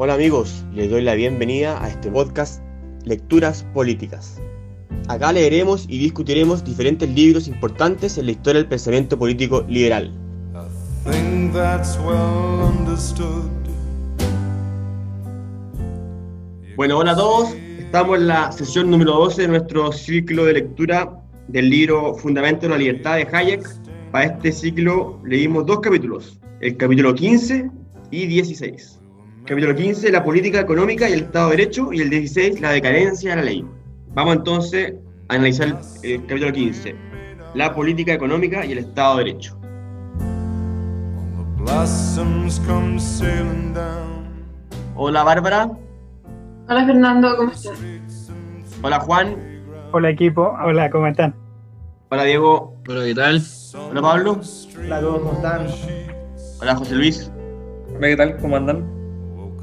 Hola amigos, les doy la bienvenida a este podcast Lecturas Políticas. Acá leeremos y discutiremos diferentes libros importantes en la historia del pensamiento político liberal. Bueno, hola a todos, estamos en la sesión número 12 de nuestro ciclo de lectura del libro Fundamento de la Libertad de Hayek. Para este ciclo leímos dos capítulos, el capítulo 15 y 16. Capítulo 15, la política económica y el Estado de Derecho, y el 16, la decadencia de la ley. Vamos entonces a analizar el capítulo 15, la política económica y el Estado de Derecho. Hola Bárbara. Hola Fernando, ¿cómo estás? Hola Juan. Hola equipo, hola, ¿cómo están? Hola Diego. Hola, ¿qué tal? Hola Pablo. Hola a todos, ¿cómo están? Hola José Luis. Hola, ¿qué tal? ¿Cómo andan?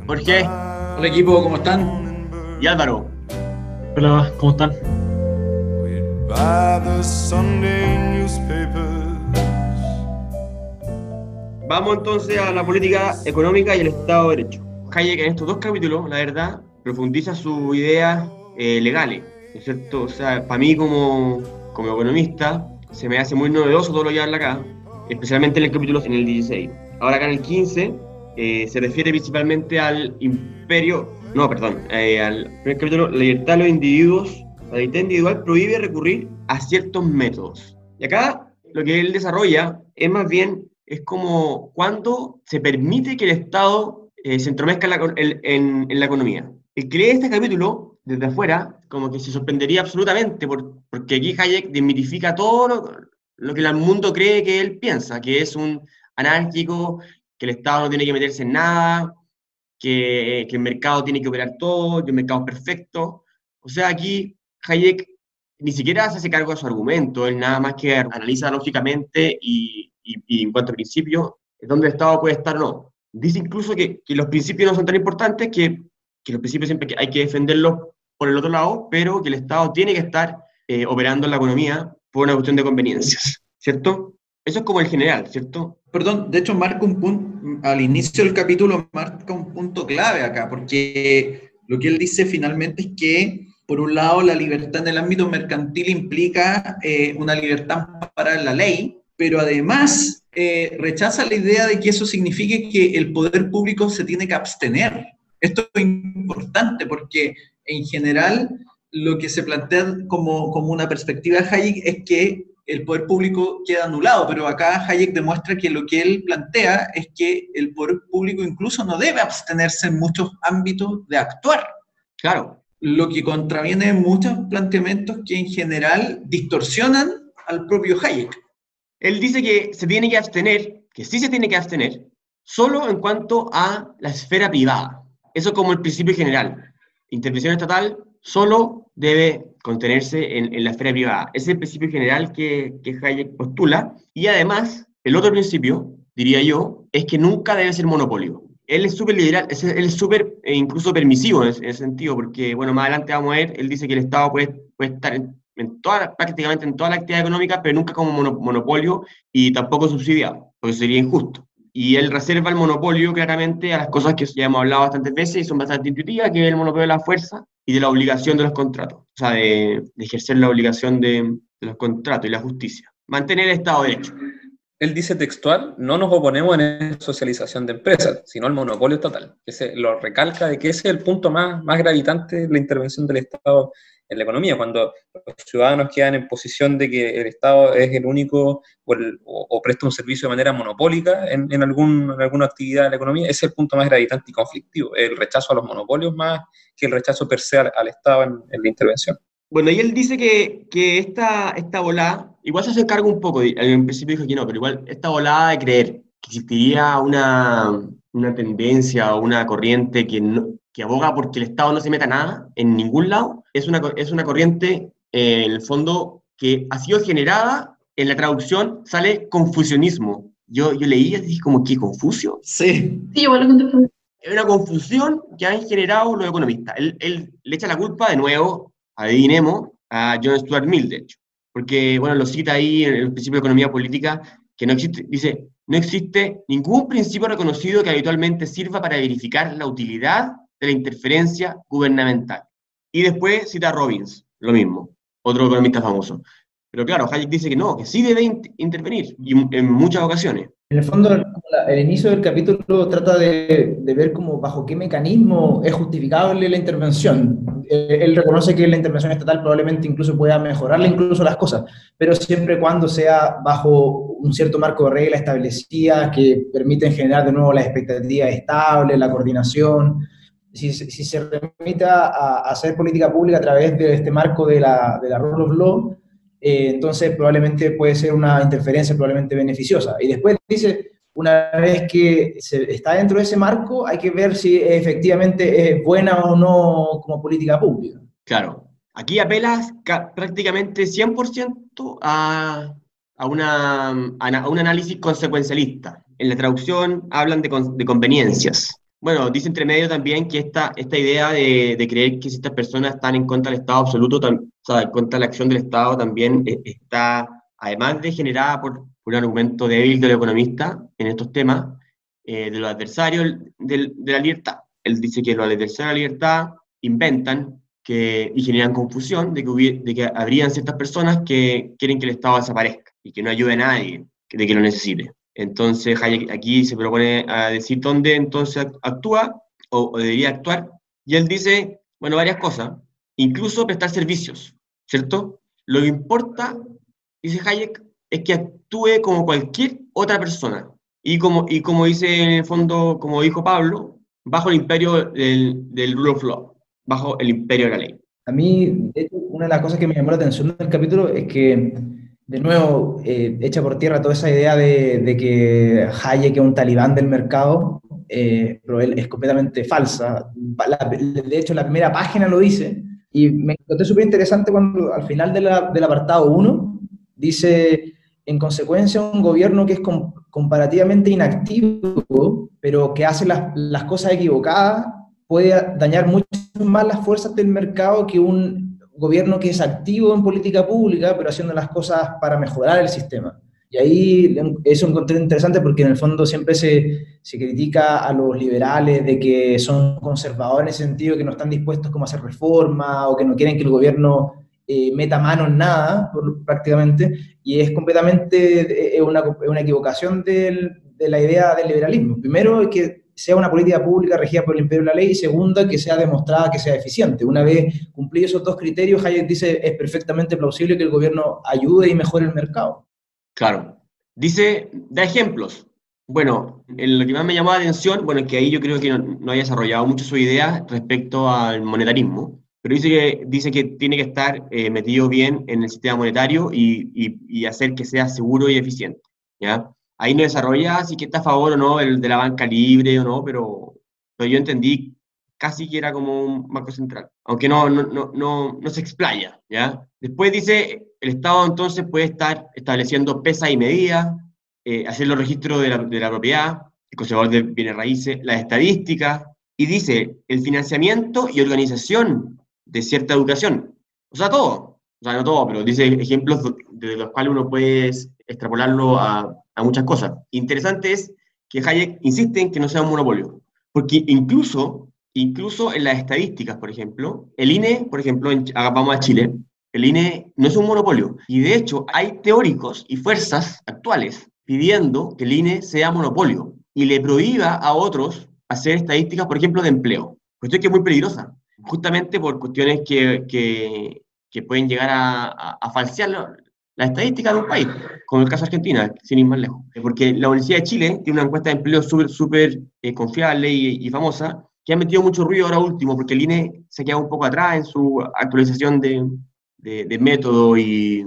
Jorge. Hola equipo, ¿cómo están? Y Álvaro. Hola, ¿cómo están? Vamos entonces a la política económica y el Estado de Derecho. Hayek en estos dos capítulos, la verdad, profundiza sus ideas eh, legales, ¿no es cierto? O sea, para mí como, como economista se me hace muy novedoso todo lo que habla acá, especialmente en el capítulo en el 16. Ahora acá en el 15 eh, se refiere principalmente al imperio, no, perdón, eh, al primer capítulo, la libertad de los individuos, la libertad individual prohíbe recurrir a ciertos métodos. Y acá lo que él desarrolla es más bien, es como cuando se permite que el Estado eh, se entromezca en la, en, en la, economía. El que lee este capítulo desde afuera, como que se sorprendería absolutamente, por, porque aquí Hayek desmitifica todo lo, lo que el mundo cree que él piensa, que es un anárquico, que el Estado no tiene que meterse en nada, que, el mercado tiene que operar todo, que el mercado es perfecto. O sea, aquí Hayek ni siquiera se hace cargo de su argumento, él nada más que analiza lógicamente y, y, y en cuanto a principios, es donde el Estado puede estar o no. Dice incluso que, que, los principios no son tan importantes, que, que los principios siempre hay que defenderlos por el otro lado, pero que el Estado tiene que estar eh, operando en la economía por una cuestión de conveniencias, ¿cierto? Eso es como el general, ¿cierto? Perdón, de hecho marca un punto, al inicio del capítulo marca un punto clave acá, porque lo que él dice finalmente es que, por un lado, la libertad en el ámbito mercantil implica eh, una libertad para la ley, pero además eh, rechaza la idea de que eso signifique que el poder público se tiene que abstener. Esto es importante porque en general lo que se plantea como, como una perspectiva de Hayek es que el poder público queda anulado, pero acá Hayek demuestra que lo que él plantea es que el poder público incluso no debe abstenerse en muchos ámbitos de actuar. Claro. Lo que contraviene muchos planteamientos que en general distorsionan al propio Hayek. Él dice que se tiene que abstener, que sí se tiene que abstener, solo en cuanto a la esfera privada. Eso como el principio general. Intervención estatal solo debe contenerse en, en, la esfera privada. Ese es el principio general que, que Hayek postula. Y además, el otro principio, diría yo, es que nunca debe ser monopolio. Él es súper liberal, es, él es súper eh, incluso permisivo en ese, en ese, sentido, porque, bueno, más adelante vamos a ver, él dice que el Estado puede, puede estar en, en toda, prácticamente en toda la actividad económica, pero nunca como mono, monopolio y tampoco subsidiado, porque sería injusto. Y él reserva el monopolio claramente a las cosas que ya hemos hablado bastantes veces y son bastante intuitivas, que el monopolio de la fuerza y de la obligación de los contratos, o sea, de, de ejercer la obligación de, de, los contratos y la justicia. Mantener el Estado de Derecho. Él dice textual, no nos oponemos en la socialización de empresas, sino al monopolio estatal. Ese lo recalca de que ese es el punto más, más gravitante de la intervención del Estado en la economía, cuando los ciudadanos quedan en posición de que el Estado es el único o, presta un servicio de manera monopólica en, en, algún, en, alguna actividad de la economía, ese es el punto más gravitante y conflictivo, el rechazo a los monopolios más que el rechazo per se al, Estado en, en, la intervención. Bueno, y él dice que, que esta, esta volada, igual se hace cargo un poco, en principio dijo que no, pero igual esta volada de creer que existiría una, una tendencia o una corriente que, no, que aboga porque el Estado no se meta nada en ningún lado, es una, es una corriente, eh, en el fondo, que ha sido generada, en la traducción sale confusionismo. Yo, yo leí así como, ¿qué, Confucio? Sí. Sí, igual lo conté. Es una confusión que han generado los economistas. Él, él, le echa la culpa de nuevo, adivinemos, a John Stuart Mill, de hecho. Porque, bueno, lo cita ahí en el principio de economía política, que no existe, dice, no existe ningún principio reconocido que habitualmente sirva para verificar la utilidad la interferencia gubernamental. Y después cita Robbins, lo mismo, otro economista famoso. Pero claro, Hayek dice que no, que sí debe intervenir, y en muchas ocasiones. En el fondo, el inicio del capítulo trata de, ver cómo, bajo qué mecanismo es justificable la intervención. Eh, él reconoce que la intervención estatal probablemente incluso pueda mejorarle incluso las cosas, pero siempre cuando sea bajo un cierto marco de reglas establecidas que permiten generar de nuevo la expectativa estable, la coordinación. Si, se remita a, hacer política pública a través de este marco de la, de la rule of law, eh, entonces probablemente puede ser una interferencia probablemente beneficiosa. Y después dice, una vez que se está dentro de ese marco, hay que ver si efectivamente es buena o no como política pública. Claro, aquí apelas prácticamente 100% a, a, una, a, un análisis consecuencialista. En la traducción hablan de, de conveniencias. Bueno, dice entre medio también que esta, esta idea de, de, creer que si estas personas están en contra del Estado absoluto, o sea, contra de la acción del Estado, también eh, está, además de generada por, un argumento débil del economista en estos temas, eh, de los adversarios de la libertad. Él dice que los adversarios de la libertad inventan que, y generan confusión de que, de que habrían ciertas personas que quieren que el Estado desaparezca y que no ayude a nadie de que lo necesite. Entonces aquí se propone a decir dónde entonces actúa o, debería actuar, y él dice, bueno, varias cosas, incluso prestar servicios, ¿cierto? Lo que importa, dice Hayek, es que actúe como cualquier otra persona. Y como, y como dice en el fondo, como dijo Pablo, bajo el imperio del, del rule of law, bajo el imperio de la ley. A mí, una de las cosas que me llamó la atención del capítulo es que de nuevo, eh, echa por tierra toda esa idea de, que Hayek es un talibán del mercado, eh, pero es completamente falsa. de hecho, la primera página lo dice, y me encontré súper interesante cuando al final del apartado 1 dice, en consecuencia, un gobierno que es comparativamente inactivo, pero que hace las cosas equivocadas, puede dañar mucho más las fuerzas del mercado que un gobierno que es activo en política pública, pero haciendo las cosas para mejorar el sistema. Y ahí eso encontré interesante porque en el fondo siempre se, se, critica a los liberales de que son conservadores en ese sentido, que no están dispuestos como a hacer reforma o que no quieren que el gobierno eh, meta mano en nada prácticamente. Y es completamente una, una equivocación de la idea del liberalismo. Primero, que sea una política pública regida por el imperio de la ley y segunda, que sea demostrada que sea eficiente. Una vez cumplidos esos dos criterios, Hayek dice es perfectamente plausible que el gobierno ayude y mejore el mercado. Claro. Dice, da ejemplos. Bueno, lo que más me llamó la atención, bueno, es que ahí yo creo que no, haya desarrollado mucho su idea respecto al monetarismo, pero dice que, dice que tiene que estar eh, metido bien en el sistema monetario y, y, y hacer que sea seguro y eficiente. ¿ya? Ahí no desarrolla si que está a favor o no el de la banca libre o no, pero, pero yo entendí casi que era como un banco central, aunque no, no, no, no, no se explaya, ¿ya? Después dice, el Estado entonces puede estar estableciendo pesas y medidas, eh, hacer los registros de la, de la propiedad, el conservador de bienes raíces, las estadísticas, y dice el financiamiento y organización de cierta educación. O sea, todo. O sea, no todo, pero dice ejemplos de los cuales uno puede extrapolarlo a, a muchas cosas. Interesante es que Hayek insiste en que no sea un monopolio, porque incluso, incluso en las estadísticas, por ejemplo, el INE, por ejemplo, en, vamos a Chile, el INE no es un monopolio, y de hecho hay teóricos y fuerzas actuales pidiendo que el INE sea monopolio y le prohíba a otros hacer estadísticas, por ejemplo, de empleo. Cuestión que es muy peligrosa, justamente por cuestiones que, que, que pueden llegar a, a, a falsear la estadística de un país, como el caso de Argentina, sin ir más lejos. Porque la Universidad de Chile tiene una encuesta de empleo súper super, eh, confiable y, famosa, que ha metido mucho ruido ahora último, porque el INE se ha quedado un poco atrás en su actualización de, de, método y,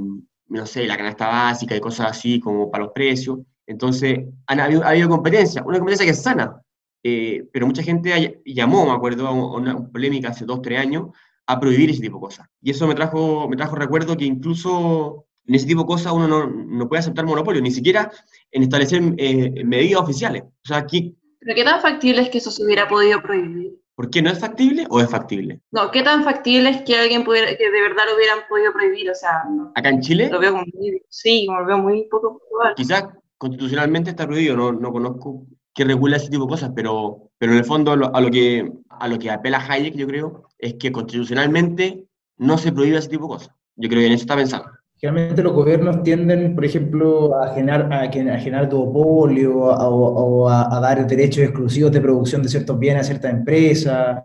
no sé, la canasta básica y cosas así, como para los precios. Entonces, han, ha, habido, competencia, una competencia que es sana, eh, pero mucha gente llamó, me acuerdo, a una polémica hace dos, tres años, a prohibir ese tipo de cosas. Y eso me trajo, me trajo recuerdo que incluso en ese tipo de cosas uno no, no puede aceptar monopolio, ni siquiera en establecer eh, medidas oficiales. O sea, aquí... ¿Pero qué tan factible es que eso se hubiera podido prohibir? ¿Por qué no es factible o es factible? No, ¿qué tan factible es que alguien pudiera, que de verdad lo hubieran podido prohibir? O sea, ¿Acá en Chile? Lo veo muy, sí, lo veo muy poco probable. Quizás constitucionalmente está prohibido, no, no conozco qué regula ese tipo de cosas, pero, pero en el fondo a lo, a lo que, a lo que apela Hayek, yo creo, es que constitucionalmente no se prohíbe ese tipo de cosas. Yo creo que en eso está pensando. Generalmente los gobiernos tienden, por ejemplo, a generar, a, a generar duopolio o, a, a dar derechos exclusivos de producción de ciertos bienes a ciertas empresas.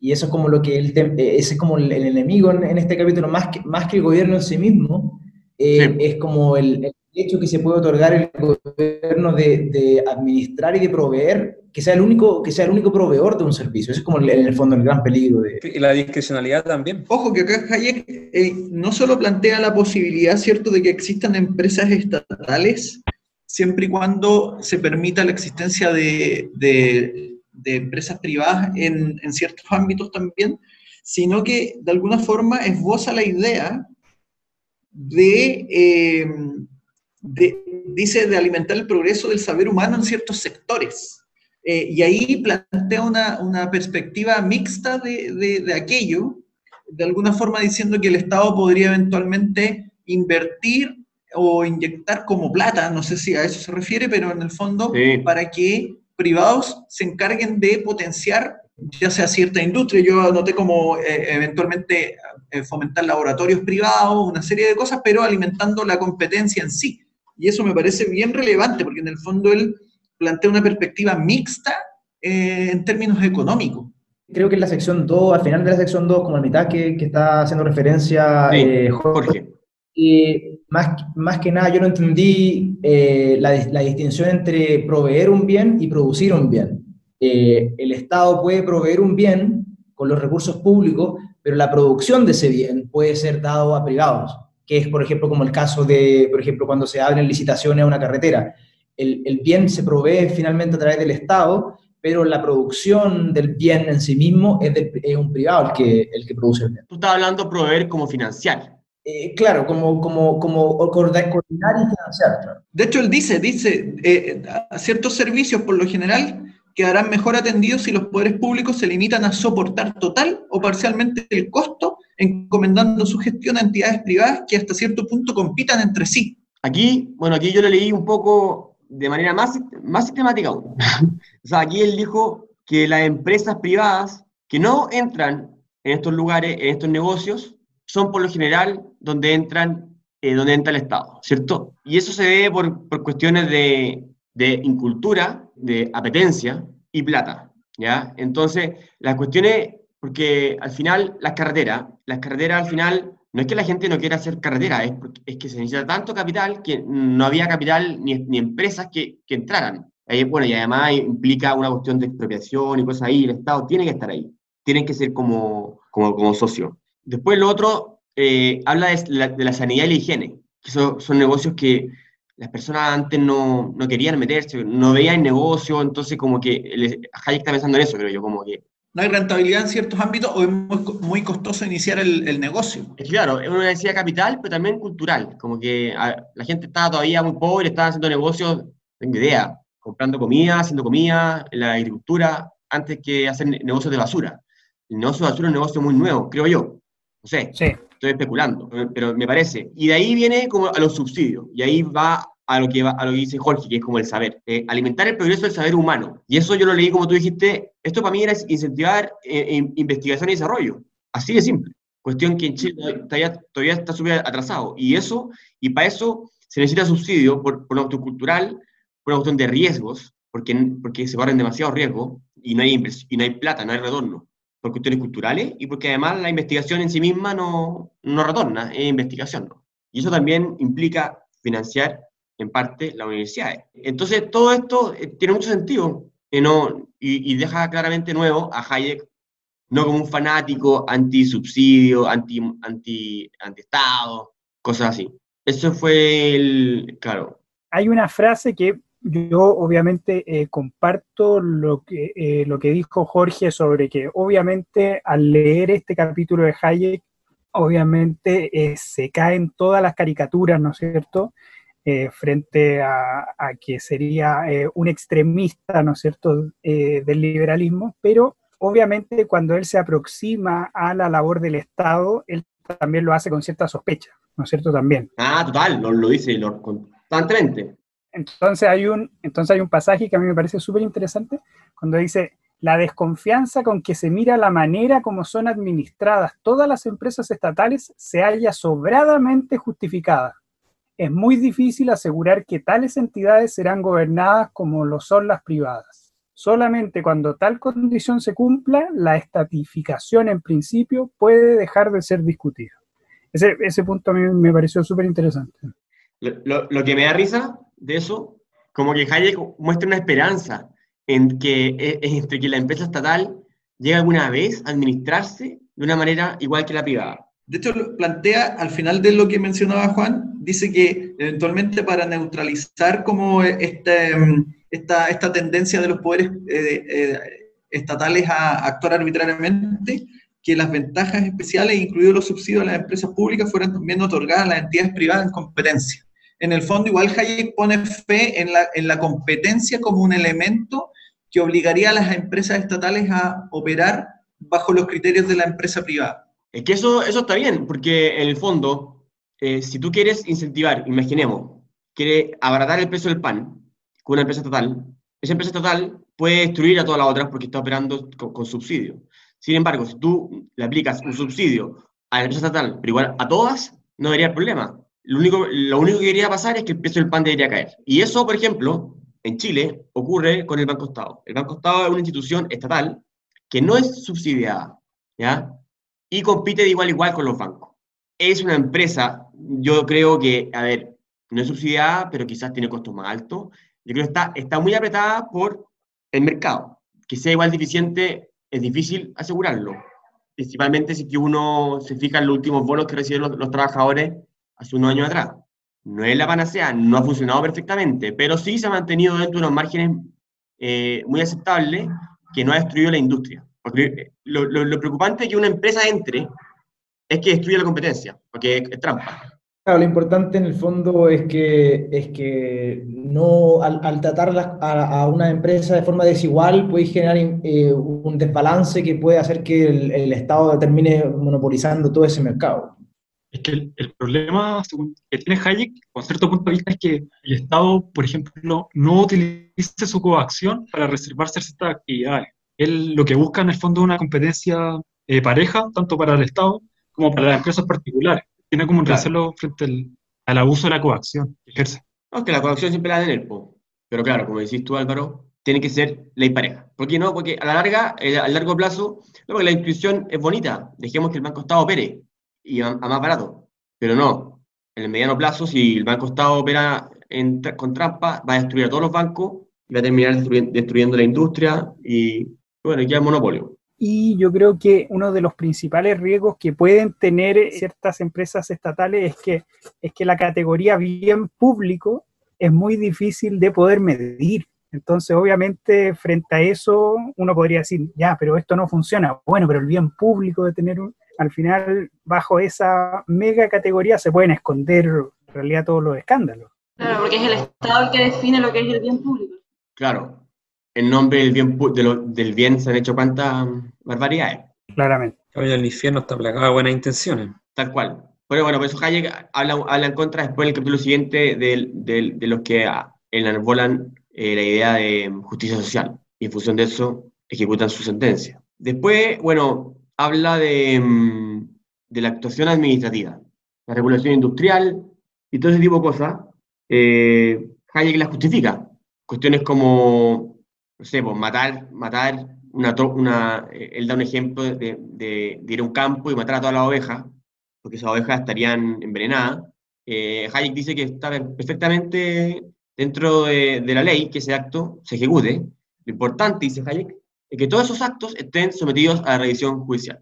Y eso es como lo que él, tem- eh, ese es como el, el enemigo en, en este capítulo, más que, más que el gobierno en sí mismo, eh, Sí. es como el, el derecho que se puede otorgar el gobierno de, de administrar y de proveer, que sea el único, que sea el único proveedor de un servicio. Eso es como el- en el fondo el gran peligro de, Y la discrecionalidad también. Ojo que acá Hayek eh, no solo plantea la posibilidad, ¿cierto?, de que existan empresas estatales, siempre y cuando se permita la existencia de, de- de empresas privadas en, en ciertos ámbitos también, sino que de alguna forma esboza la idea de, eh, de- dice, de alimentar el progreso del saber humano en ciertos sectores. Eh, y ahí plantea una, una perspectiva mixta de, de- de aquello, de alguna forma diciendo que el Estado podría eventualmente invertir o inyectar como plata, no sé si a eso se refiere, pero en el fondo Sí. para que privados se encarguen de potenciar ya sea cierta industria, yo anoté como eh, eventualmente eh, fomentar laboratorios privados, una serie de cosas, pero alimentando la competencia en sí. Y eso me parece bien relevante, porque en el fondo él plantea una perspectiva mixta eh, en términos económicos. Creo que en la sección 2, al final de la sección 2, como a mitad que, que está haciendo referencia Sí, eh, Jorge, más, más que nada yo no entendí eh, la, la distinción entre proveer un bien y producir un bien. Eh, el Estado puede proveer un bien con los recursos públicos, pero la producción de ese bien puede ser dado a privados, que es, por ejemplo, como el caso de, por ejemplo, cuando se abren licitaciones a una carretera. El, el bien se provee finalmente a través del Estado, pero la producción del bien en sí mismo es, del- es un privado el que, el que produce el bien. Tú estás hablando de proveer como financiar. Eh, claro, como, como, como coordinar y financiar. claro. De hecho, él dice, dice, eh, a ciertos servicios por lo general quedarán mejor atendidos si los poderes públicos se limitan a soportar total o parcialmente el costo, encomendando su gestión a entidades privadas que hasta cierto punto compitan entre sí. Aquí, bueno, aquí yo lo leí un poco de manera más, más sistemática aún. o sea, aquí él dijo que las empresas privadas que no entran en estos lugares, en estos negocios, son por lo general donde entran, eh, donde entra el Estado, ¿cierto? Y eso se ve por, por cuestiones de, de incultura, de apetencia y plata, ¿ya? Entonces, las cuestiones, porque al final las carreteras, las carreteras al final no es que la gente no quiera hacer carretera, es, es que se necesita tanto capital que no había capital ni, ni empresas que, que entraran. Ahí, bueno, y además implica una cuestión de expropiación y cosas ahí, el Estado tiene que estar ahí, tienen que ser como, como, como socio. Después lo otro, eh, habla de la, de la sanidad y la higiene, que son negocios que las personas antes no, no querían meterse, no veían negocio, entonces como que el, Hayek está pensando en eso, creo yo, como que No hay rentabilidad en ciertos ámbitos o es muy, muy costoso iniciar el, el negocio. Claro, es una necesidad capital, pero también cultural. Como que a- la gente estaba todavía muy pobre, estaba haciendo negocios, tengo idea, comprando comida, haciendo comida, en la agricultura, antes que hacer ne- negocios de basura. El negocio de basura es un negocio muy nuevo, creo yo. No sé, Sí, estoy especulando, pero me parece. Y de ahí viene como a los subsidios, y ahí va a lo que, va, a lo que dice Jorge, que es como el saber. Eh, alimentar el progreso del saber humano. Y eso yo lo leí como tú dijiste, esto para mí era incentivar eh, in- investigación y desarrollo. Así de simple. Cuestión que en Chile todavía, todavía está súper atrasado. Y eso, y para eso se necesita subsidio por, por una cuestión cultural, por una cuestión de riesgos, porque, porque se corren demasiados riesgos y no, hay y no hay plata, no hay retorno por cuestiones culturales y porque además la investigación en sí misma no, no retorna, es investigación. ¿no? Y eso también implica financiar en parte las universidades. Entonces, todo esto eh, tiene mucho sentido eh, no, y, y deja claramente nuevo a Hayek no como un fanático anti-subsidio, anti, anti, anti-estado, cosas así. Eso fue el, claro, hay una frase que yo obviamente eh, comparto lo que, eh, lo que dijo Jorge sobre que obviamente al leer este capítulo de Hayek, obviamente eh, se caen todas las caricaturas, ¿no es cierto? Frente a, a que sería un extremista, ¿no es cierto?, del liberalismo, pero obviamente cuando él se aproxima a la labor del Estado, él también lo hace con cierta sospecha, ¿no es cierto? También. Ah, total, lo, lo dice constantemente. Entonces hay, un, entonces hay un pasaje que a mí me parece súper interesante cuando dice, la desconfianza con que se mira la manera como son administradas todas las empresas estatales se halla sobradamente justificada. Es muy difícil asegurar que tales entidades serán gobernadas como lo son las privadas. Solamente cuando tal condición se cumpla, la estatificación en principio puede dejar de ser discutida. Ese, ese punto a mí me pareció súper interesante. Lo, lo, que me da risa de eso, como que Hayek muestra una esperanza en que, e, entre que la empresa estatal llegue alguna vez a administrarse de una manera igual que la privada. De hecho, plantea al final de lo que mencionaba Juan, dice que eventualmente para neutralizar como este, esta, esta tendencia de los poderes eh, eh, estatales a actuar arbitrariamente, que las ventajas especiales, incluidos los subsidios a las empresas públicas, fueran también otorgadas a las entidades privadas en competencia. En el fondo, igual Hayek pone fe en la, en la competencia como un elemento que obligaría a las empresas estatales a operar bajo los criterios de la empresa privada. Es que eso, eso está bien, porque en el fondo, eh, si tú quieres incentivar, imaginemos, quiere abaratar el precio del pan con una empresa estatal, esa empresa estatal puede destruir a todas las otras porque está operando con, con subsidio. Sin embargo, si tú le aplicas un subsidio a la empresa estatal, pero igual a todas, no debería haber problema. Lo único, lo único que debería pasar es que el precio del pan debería caer. Y eso, por ejemplo, en Chile ocurre con el Banco Estado. El Banco Estado es una institución estatal que no es subsidiada, ¿ya? Y compite de igual a igual con los bancos. Es una empresa, yo creo que, a ver, no es subsidiada, pero quizás tiene costos más altos. Yo creo que está, está muy apretada por el mercado. Que sea igual deficiente es difícil asegurarlo, principalmente si uno se fija en los últimos bonos que reciben los, trabajadores hace unos años atrás. No es la panacea, no ha funcionado perfectamente, pero sí se ha mantenido dentro de unos márgenes eh, muy aceptables que no ha destruido la industria. Eh, lo, preocupante de que una empresa entre es que destruye la competencia, porque es trampa. Lo importante en el fondo es que, es que no, al, tratar a, una empresa de forma desigual, puede generar eh, un desbalance que puede hacer que el, Estado termine monopolizando todo ese mercado. Es que el, problema que tiene Hayek, con cierto punto de vista, es que el Estado, por ejemplo, no utilice su coacción para reservarse ciertas actividades. Él lo que busca en el fondo es una competencia eh, pareja, tanto para el Estado como para las empresas particulares tiene como un recelo frente al, abuso de la coacción que ejerce. No, que la coacción siempre la en el po. Pero claro, como decís tú, Álvaro, tiene que ser ley pareja. ¿Por qué no? Porque a la larga, eh, a largo plazo, no, porque la institución es bonita. Dejemos que el Banco Estado opere y a, más barato. Pero no. En el mediano plazo, si el Banco Estado opera con trampa, va a destruir a todos los bancos y va a terminar destruyendo, la industria y, bueno, ya es monopolio. Y yo creo que uno de los principales riesgos que pueden tener ciertas empresas estatales es que, es que la categoría bien público es muy difícil de poder medir. Entonces, obviamente, frente a eso, uno podría decir, ya, pero esto no funciona. Bueno, pero el bien público de tener un, al final, bajo esa mega categoría se pueden esconder en realidad todos los escándalos. Claro, porque es el Estado el que define lo que es el bien público. Claro, en nombre del bien, del bien se han hecho cuantas barbaridades. Claramente. el infierno está plagado de buenas intenciones. Tal cual. Pero bueno, por eso Hayek habla, habla en contra después del capítulo siguiente de, de, los que enarbolan eh, la idea de justicia social. Y en función de eso ejecutan su sentencia. Después, bueno, habla de, mm, de la actuación administrativa, la regulación industrial y todo ese tipo de cosas. Eh, Hayek la justifica. Cuestiones como no sé, pues matar, matar una, una eh, él da un ejemplo de, de, ir a un campo y matar a todas las ovejas, porque esas ovejas estarían envenenadas. Eh, Hayek dice que está perfectamente dentro de, de, la ley que ese acto se ejecute. Lo importante, dice Hayek, que todos esos actos estén sometidos a la revisión judicial.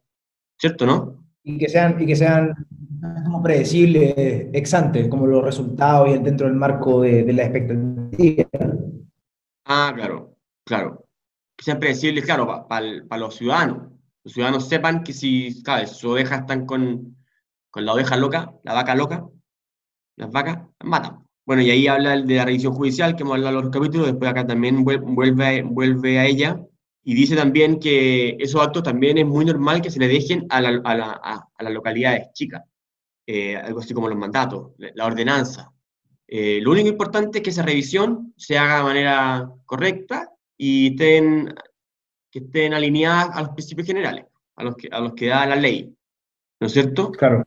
¿Cierto, no? Y que sean, y que sean como predecibles ex ante, como los resultados y dentro del marco de, de la expectativa. Ah, claro. Claro, siempre decirles, claro, para los ciudadanos. Los ciudadanos sepan que si, ¿sabes? Sus ovejas están con, con la oveja loca, la vaca loca, las vacas, las matan. Bueno, y ahí habla de la revisión judicial, que hemos hablado en los capítulos, después acá también vuelve, vuelve a ella, y dice también que esos actos también es muy normal que se le dejen a, la, a, a, las localidades chicas, eh, algo así como los mandatos, la ordenanza, Eh, lo único importante es que esa revisión se haga de manera correcta y estén, que estén alineadas a los principios generales, a los que, a los que da la ley. ¿No es cierto? Claro.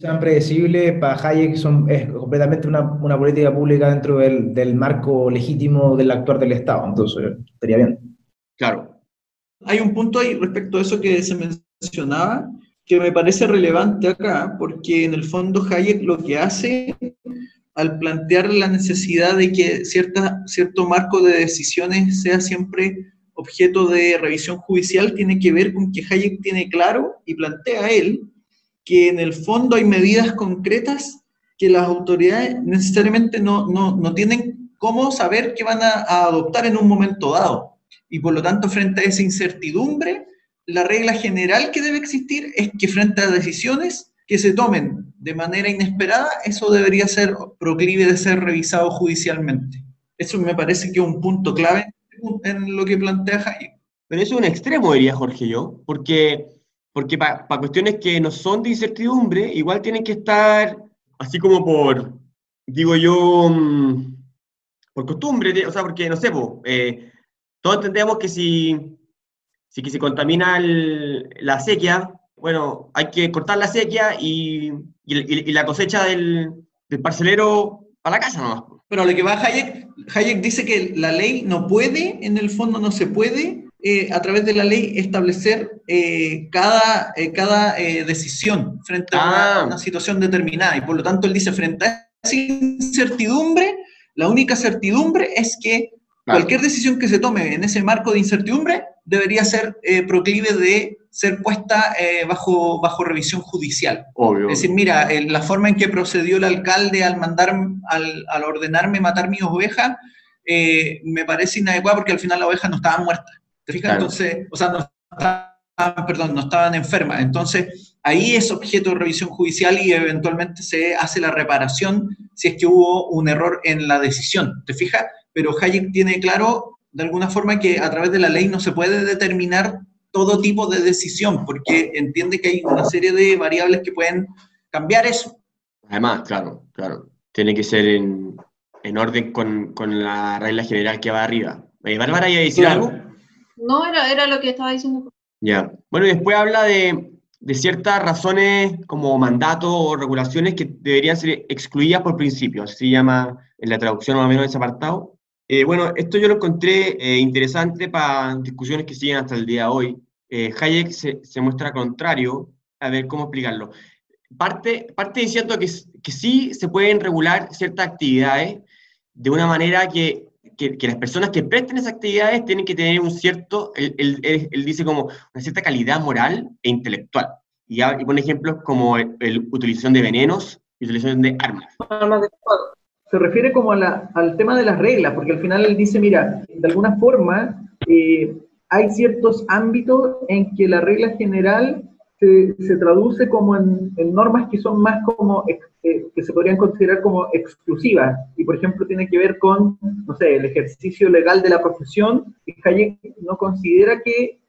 Sean predecibles, para Hayek son, es completamente una, una política pública dentro del, del, marco legítimo del actuar del Estado, entonces estaría bien. Claro. Hay un punto ahí respecto a eso que se mencionaba, que me parece relevante acá, porque en el fondo Hayek lo que hace al plantear la necesidad de que cierta, cierto marco de decisiones sea siempre objeto de revisión judicial, tiene que ver con que Hayek tiene claro y plantea él que en el fondo hay medidas concretas que las autoridades necesariamente no, no, no tienen cómo saber que van a, a adoptar en un momento dado. Y por lo tanto, frente a esa incertidumbre, la regla general que debe existir es que frente a decisiones que se tomen de manera inesperada, eso debería ser proclive de ser revisado judicialmente. Eso me parece que es un punto clave en lo que plantea Jaime. Pero eso es un extremo, diría Jorge yo, porque, porque para cuestiones que no son de incertidumbre, igual tienen que estar así como por, digo yo, mm, por costumbre, o sea, porque no sé, eh, todos entendemos que si si que se contamina la sequía, bueno, hay que cortar la sequía y, y, la cosecha del, del, parcelero a la casa nomás. Pero lo que va Hayek, Hayek dice que la ley no puede, en el fondo no se puede, eh, a través de la ley, establecer eh, cada, eh, cada decisión frente a una, ah. una, situación determinada. Y por lo tanto, él dice, frente a esa incertidumbre, la única certidumbre es que cualquier decisión que se tome en ese marco de incertidumbre debería ser eh, proclive de ser puesta eh, bajo, bajo revisión judicial. Obvio. Es decir, mira, la forma en que procedió el alcalde al mandar, al, al ordenarme matar mi oveja, eh, me parece inadecuada porque al final la oveja no estaba muerta. ¿Te fijas? Entonces, o sea, no estaban, perdón, no estaban enfermas. Entonces, ahí es objeto de revisión judicial y eventualmente se hace la reparación si es que hubo un error en la decisión. ¿Te fijas? Pero Hayek tiene claro de alguna forma que a través de la ley no se puede determinar todo tipo de decisión, porque entiende que hay una serie de variables que pueden cambiar eso. Además, claro, claro, tiene que ser en, en orden con, con, la regla general que va arriba. Eh, ¿Bárbara iba a decir algo? No, era, era lo que estaba diciendo. Ya. Bueno, y después habla de, de ciertas razones como mandatos o regulaciones que deberían ser excluidas por principio, así se llama en la traducción más o menos de ese apartado. Eh, bueno, esto yo lo encontré eh, interesante para discusiones que siguen hasta el día de hoy. Eh, Hayek se, se, muestra contrario, a ver cómo explicarlo. Parte, parte diciendo que, que sí se pueden regular ciertas actividades de una manera que, que, que las personas que presten esas actividades tienen que tener un cierto, él, él, él dice como una cierta calidad moral e intelectual. Y, y pone ejemplos como la utilización de venenos y utilización de armas. Armas de fuego se refiere como a la, al tema de las reglas, porque al final él dice, mira, de alguna forma eh, hay ciertos ámbitos en que la regla general se, se traduce como en, normas que son más como, eh, que se podrían considerar como exclusivas, y por ejemplo tiene que ver con, no sé, el ejercicio legal de la profesión, y Hayek no considera que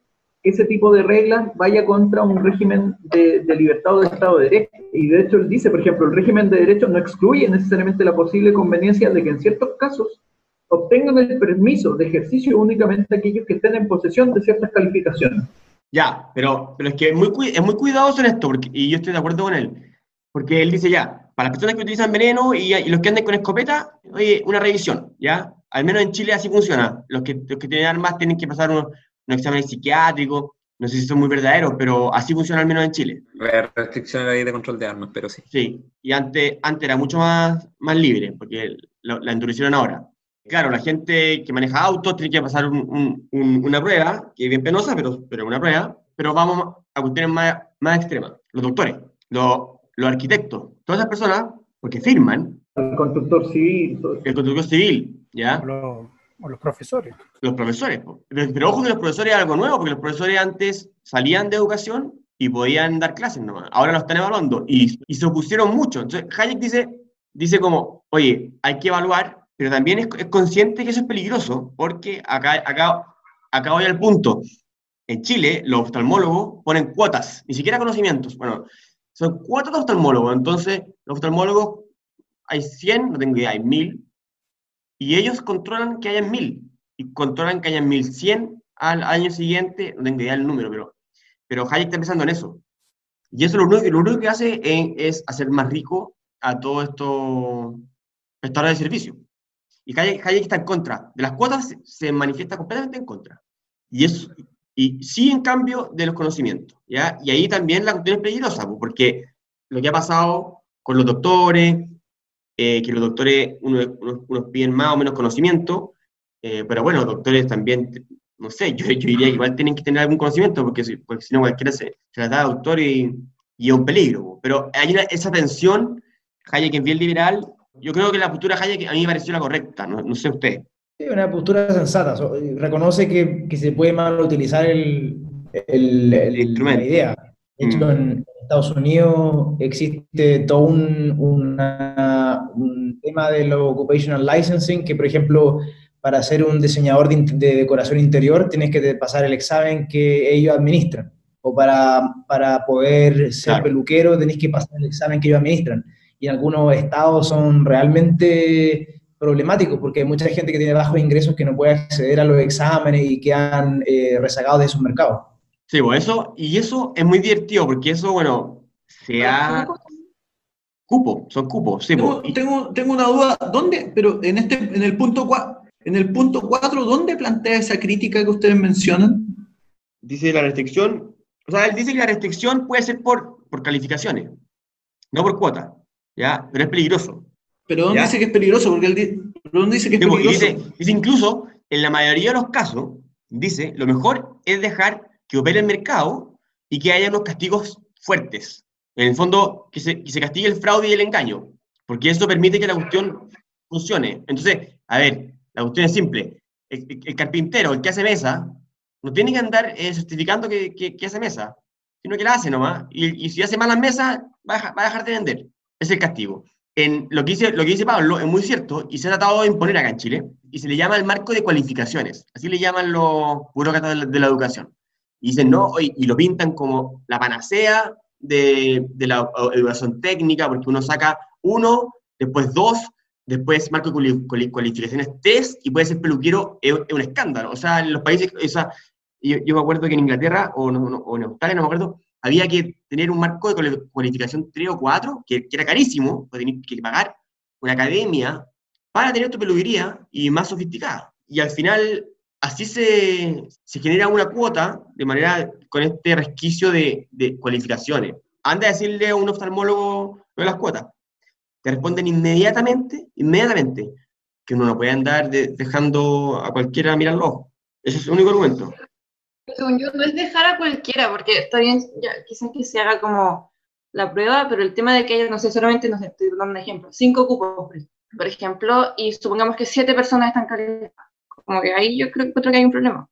ese tipo de reglas vaya contra un régimen de, de, libertad o de Estado de Derecho. Y de hecho él dice, por ejemplo, el régimen de derecho no excluye necesariamente la posible conveniencia de que en ciertos casos obtengan el permiso de ejercicio únicamente aquellos que estén en posesión de ciertas calificaciones. Ya, pero, pero es que es muy, es cuidadoso en esto, porque, y yo estoy de acuerdo con él, porque él dice ya, para las personas que utilizan veneno y, los que andan con escopeta, oye, una revisión, ¿ya? Al menos en Chile así funciona. Los que, los que tienen armas tienen que pasar unos, unos exámenes psiquiátricos, no sé si son muy verdaderos, pero así funciona al menos en Chile. Restricciones de, de control de armas, pero sí. Sí, y antes, antes era mucho más, más libre, porque la, la endurecieron ahora. Claro, la gente que maneja autos tiene que pasar un, un, un, una prueba, que es bien penosa, pero, pero una prueba, pero vamos a cuestiones más, más extremas. Los doctores, los, los arquitectos, todas esas personas, porque firman. El constructor civil. El constructor civil, ¿ya? Los, o los profesores. Los profesores. Pero ojo que los profesores es algo nuevo, porque los profesores antes salían de educación y podían dar clases nomás. Ahora lo están evaluando y, y se opusieron mucho. Entonces, Hayek dice, dice como, oye, hay que evaluar, pero también es, es consciente que eso es peligroso, porque acá, acá, acá voy al punto. En Chile, los oftalmólogos ponen cuotas, ni siquiera conocimientos. Bueno, son cuotas de oftalmólogos. Entonces, los oftalmólogos hay 100, no tengo idea, hay 1000, y ellos controlan que hayan 1000, y controlan que hayan 1100 al año siguiente, no tengo idea del número, pero, pero Hayek está pensando en eso. Y eso lo único, lo único que hace es, hacer más rico a todo esto prestadores de servicio. Y Hayek, está en contra. De las cuotas se, manifiesta completamente en contra. Y, es, y sí, en cambio, de los conocimientos. ¿ya? Y ahí también la cuestión es peligrosa, porque lo que ha pasado con los doctores, eh, que los doctores, unos, unos, piden más o menos conocimiento, eh, pero bueno, los doctores también, no sé, yo, yo diría que igual tienen que tener algún conocimiento, porque si, porque si no cualquiera se, se la da a doctor y, y, es un peligro. Pero hay una, esa tensión, Hayek en bien liberal, yo creo que la postura Hayek a mí me pareció la correcta, no, no sé usted. Sí, una postura sensata, reconoce que, que se puede mal utilizar el, el, el, instrumento. la idea. De hecho, mm. en Estados Unidos existe todo un, un tema de lo occupational licensing, que por ejemplo, para ser un diseñador de, decoración interior tienes que pasar el examen que ellos administran. O para, para poder ser peluquero tenés que pasar el examen que ellos administran. Y en algunos estados son realmente problemáticos porque hay mucha gente que tiene bajos ingresos que no puede acceder a los exámenes y quedan eh, rezagados de sus mercados. Sí, bueno, eso, y eso es muy divertido, porque eso, bueno, se ha... Cupo, son cupos, sí. Tengo, tengo, tengo, una duda, ¿dónde, pero en este, en el punto 4, en el punto 4, ¿dónde plantea esa crítica que ustedes mencionan? Dice la restricción, o sea, él dice que la restricción puede ser por, por calificaciones, no por cuota, ¿ya? Pero es peligroso. ¿Pero dónde dice que es peligroso? Porque él ¿dónde dice que es peligroso? Dice, dice incluso, en la mayoría de los casos, dice, lo mejor es dejar que opere el mercado y que haya unos castigos fuertes. En el fondo, que se, que se castigue el fraude y el engaño, porque eso permite que la cuestión funcione. Entonces, a ver, la cuestión es simple. El, carpintero, el que hace mesa, no tiene que andar eh, certificando que, que, hace mesa, sino que la hace nomás. Y, si hace malas mesas, va a, va dejar de vender. Es el castigo. Lo, que dice, lo que dice Pablo es muy cierto y se ha tratado de imponer acá en Chile y se le llama el marco de cualificaciones. Así le llaman los burócratas de la educación. Y dicen, no, y lo pintan como la panacea de, de la educación técnica, porque uno saca uno, después dos, después marco cualificaciones test, y puede ser peluquero, es, un escándalo. O sea, en los países, o sea, yo, yo, me acuerdo que en Inglaterra, o, no, o, en Australia, no me acuerdo, había que tener un marco de cualificación 3 o 4, que, que era carísimo, pues tenías que pagar una academia para tener tu peluquería y más sofisticada. Y al final así se, se, genera una cuota de manera con este resquicio de, de, cualificaciones. Anda a decirle a un oftalmólogo lo de las cuotas. Te responden inmediatamente, inmediatamente, que uno no puede andar dejando a cualquiera mirar los. Ese es el único argumento. Según yo, no es dejar a cualquiera, porque está bien, ya, quizás que se haga como la prueba, pero el tema de que haya, no sé, solamente, no sé, estoy dando un ejemplo, cinco cupos, por ejemplo, y supongamos que siete personas están calificadas como que ahí yo creo, que hay un problema.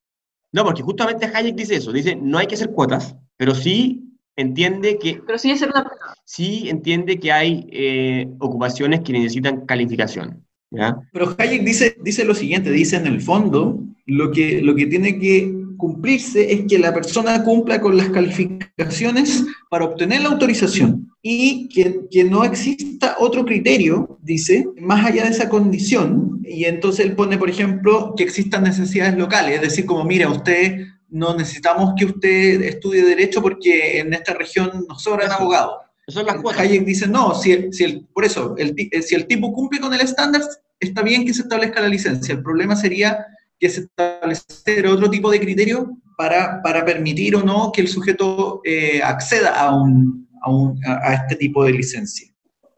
No, porque justamente Hayek dice eso, dice, no hay que hacer cuotas, pero sí entiende que... Pero sí hacer una Sí entiende que hay eh, ocupaciones que necesitan calificación. ¿ya? Pero Hayek dice, dice lo siguiente, dice en el fondo, lo que, lo que tiene que cumplirse es que la persona cumpla con las calificaciones para obtener la autorización y que, que, no exista otro criterio, dice, más allá de esa condición. Y entonces él pone, por ejemplo, que existan necesidades locales, es decir, como, mira, usted no necesitamos que usted estudie derecho porque en esta región nos sobran abogados. Eso las Hayek dice, no, si si el, por eso, el, si el tipo cumple con el estándar, está bien que se establezca la licencia. El problema sería que se establecer otro tipo de criterio para, para permitir o no que el sujeto eh, acceda a, un, a, un, a, este tipo de licencia.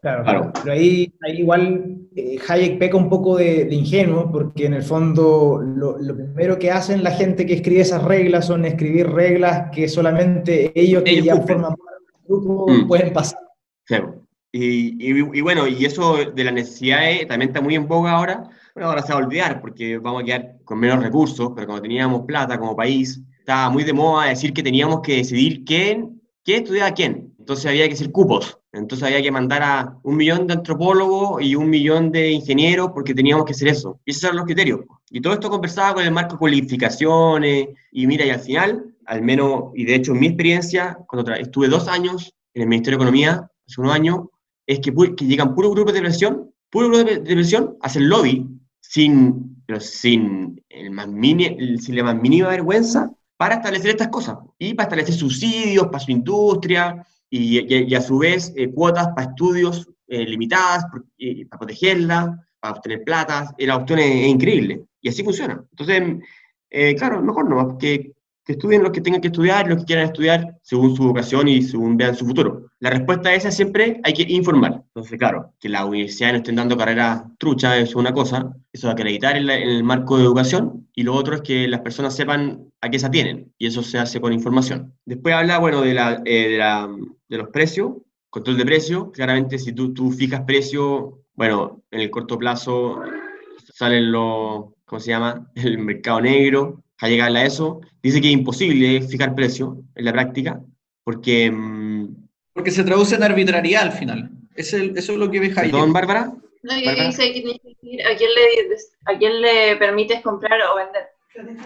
Claro, claro. pero ahí, ahí igual eh, Hayek peca un poco de, ingenuo, porque en el fondo lo, lo, primero que hacen la gente que escribe esas reglas son escribir reglas que solamente ellos que ya forman parte del grupo mm. pueden pasar. Claro. Y, y, y, bueno, y eso de la necesidad también está muy en boga ahora, bueno, ahora se va a olvidar porque vamos a quedar con menos recursos, pero cuando teníamos plata como país, estaba muy de moda decir que teníamos que decidir quién, quién estudiaba quién. Entonces había que hacer cupos. Entonces había que mandar a un millón de antropólogos y un millón de ingenieros porque teníamos que hacer eso. Y esos eran los criterios. Y todo esto conversaba con el marco de cualificaciones. Y mira, y al final, al menos, y de hecho en mi experiencia, cuando estuve dos años en el Ministerio de Economía, hace unos años, es que, que llegan puros grupos de presión, puros grupos de, presión, hacen lobby sin, pero sin, el más mini, sin la más mínima vergüenza para establecer estas cosas y para establecer subsidios para su industria y, y- a su vez eh, cuotas para estudios eh, limitadas y para protegerla, para obtener plata. La opción es, es increíble y así funciona. Entonces, eh, claro, mejor no, que, que estudien los que tengan que estudiar, los que quieran estudiar, según su vocación y según vean su futuro. La respuesta a esa siempre hay que informar. Entonces, claro, que las universidades no estén dando carreras truchas es una cosa, eso de acreditar en, la- en el marco de educación, y lo otro es que las personas sepan a qué se atienen, y eso se hace con información. Después habla, bueno, de, la, eh, de, la- de los precios, control de precios, claramente si tú, tú fijas precio, bueno, en el corto plazo salen los, ¿cómo se llama? El mercado negro, a llegarle a eso. Dice que es imposible fijar precio en la práctica, porque, mm, Porque se traduce en arbitrariedad al final. Es el- eso es lo que ve Hayek. perdón, Bárbara, No, y Bárbara. dice que tienes que decir a quién le, a quién le permites comprar o vender.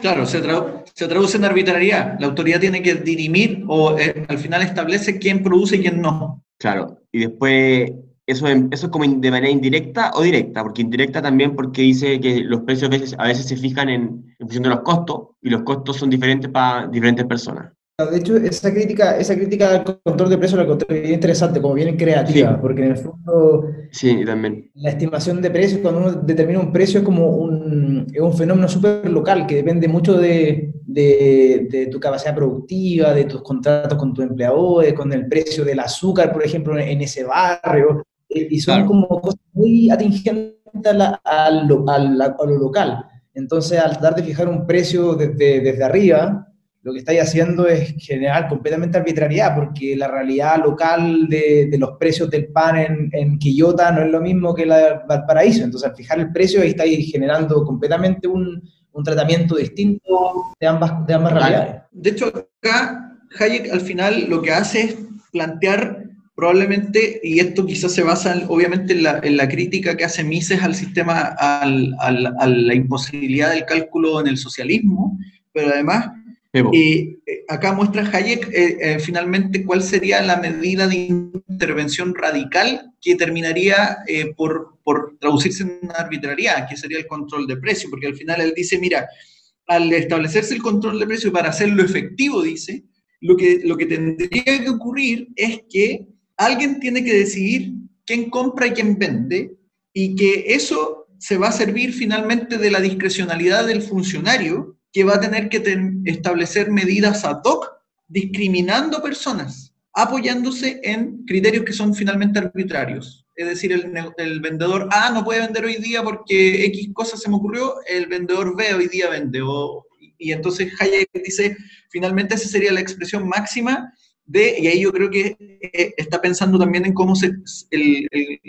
Claro, se, tradu- se traduce en arbitrariedad. La autoridad tiene que dirimir o eh, al final establece quién produce y quién no. claro, y después eso, eso es como de manera indirecta o directa, porque indirecta también porque dice que los precios a veces, a veces se fijan en, en función de los costos, y los costos son diferentes para diferentes personas. De hecho, esa crítica, esa crítica al control de precios la encontré bien interesante, como bien creativa, Sí. porque en el fondo Sí, también. la estimación de precios, cuando uno determina un precio, es como un, es un fenómeno súper local que depende mucho de, de- de tu capacidad productiva, de tus contratos con tus empleadores, con el precio del azúcar, por ejemplo, en ese barrio. Eh, Y son Claro. como cosas muy atingentes a, la- a lo, a la- a lo local. Entonces, al tratar de fijar un precio desde, desde arriba, lo que estáis haciendo es generar completamente arbitrariedad, porque la realidad local de, de los precios del pan en, en Quillota no es lo mismo que la de Valparaíso. Entonces, al fijar el precio, ahí estáis generando completamente un, un tratamiento distinto de ambas, de ambas realidades. De hecho, acá Hayek al final lo que hace es plantear probablemente, y esto quizás se basa en- obviamente en la, en la crítica que hace Mises al sistema, al- al- a la imposibilidad del cálculo en el socialismo, pero además. Y eh, acá muestra Hayek eh, eh, finalmente cuál sería la medida de intervención radical que terminaría eh, por, por traducirse en una arbitrariedad, que sería el control de precio, porque al final él dice, mira, al establecerse el control de precio para hacerlo efectivo, dice, lo que, lo que tendría que ocurrir es que alguien tiene que decidir quién compra y quién vende, y que eso se va a servir finalmente de la discrecionalidad del funcionario que va a tener que establecer medidas ad hoc discriminando personas, apoyándose en criterios que son finalmente arbitrarios. Es decir, el, vendedor A no puede vender hoy día porque X cosa se me ocurrió, el vendedor B hoy día vende. O, y entonces Hayek dice, finalmente esa sería la expresión máxima de, y ahí yo creo que eh, está pensando también en cómo se, el- el-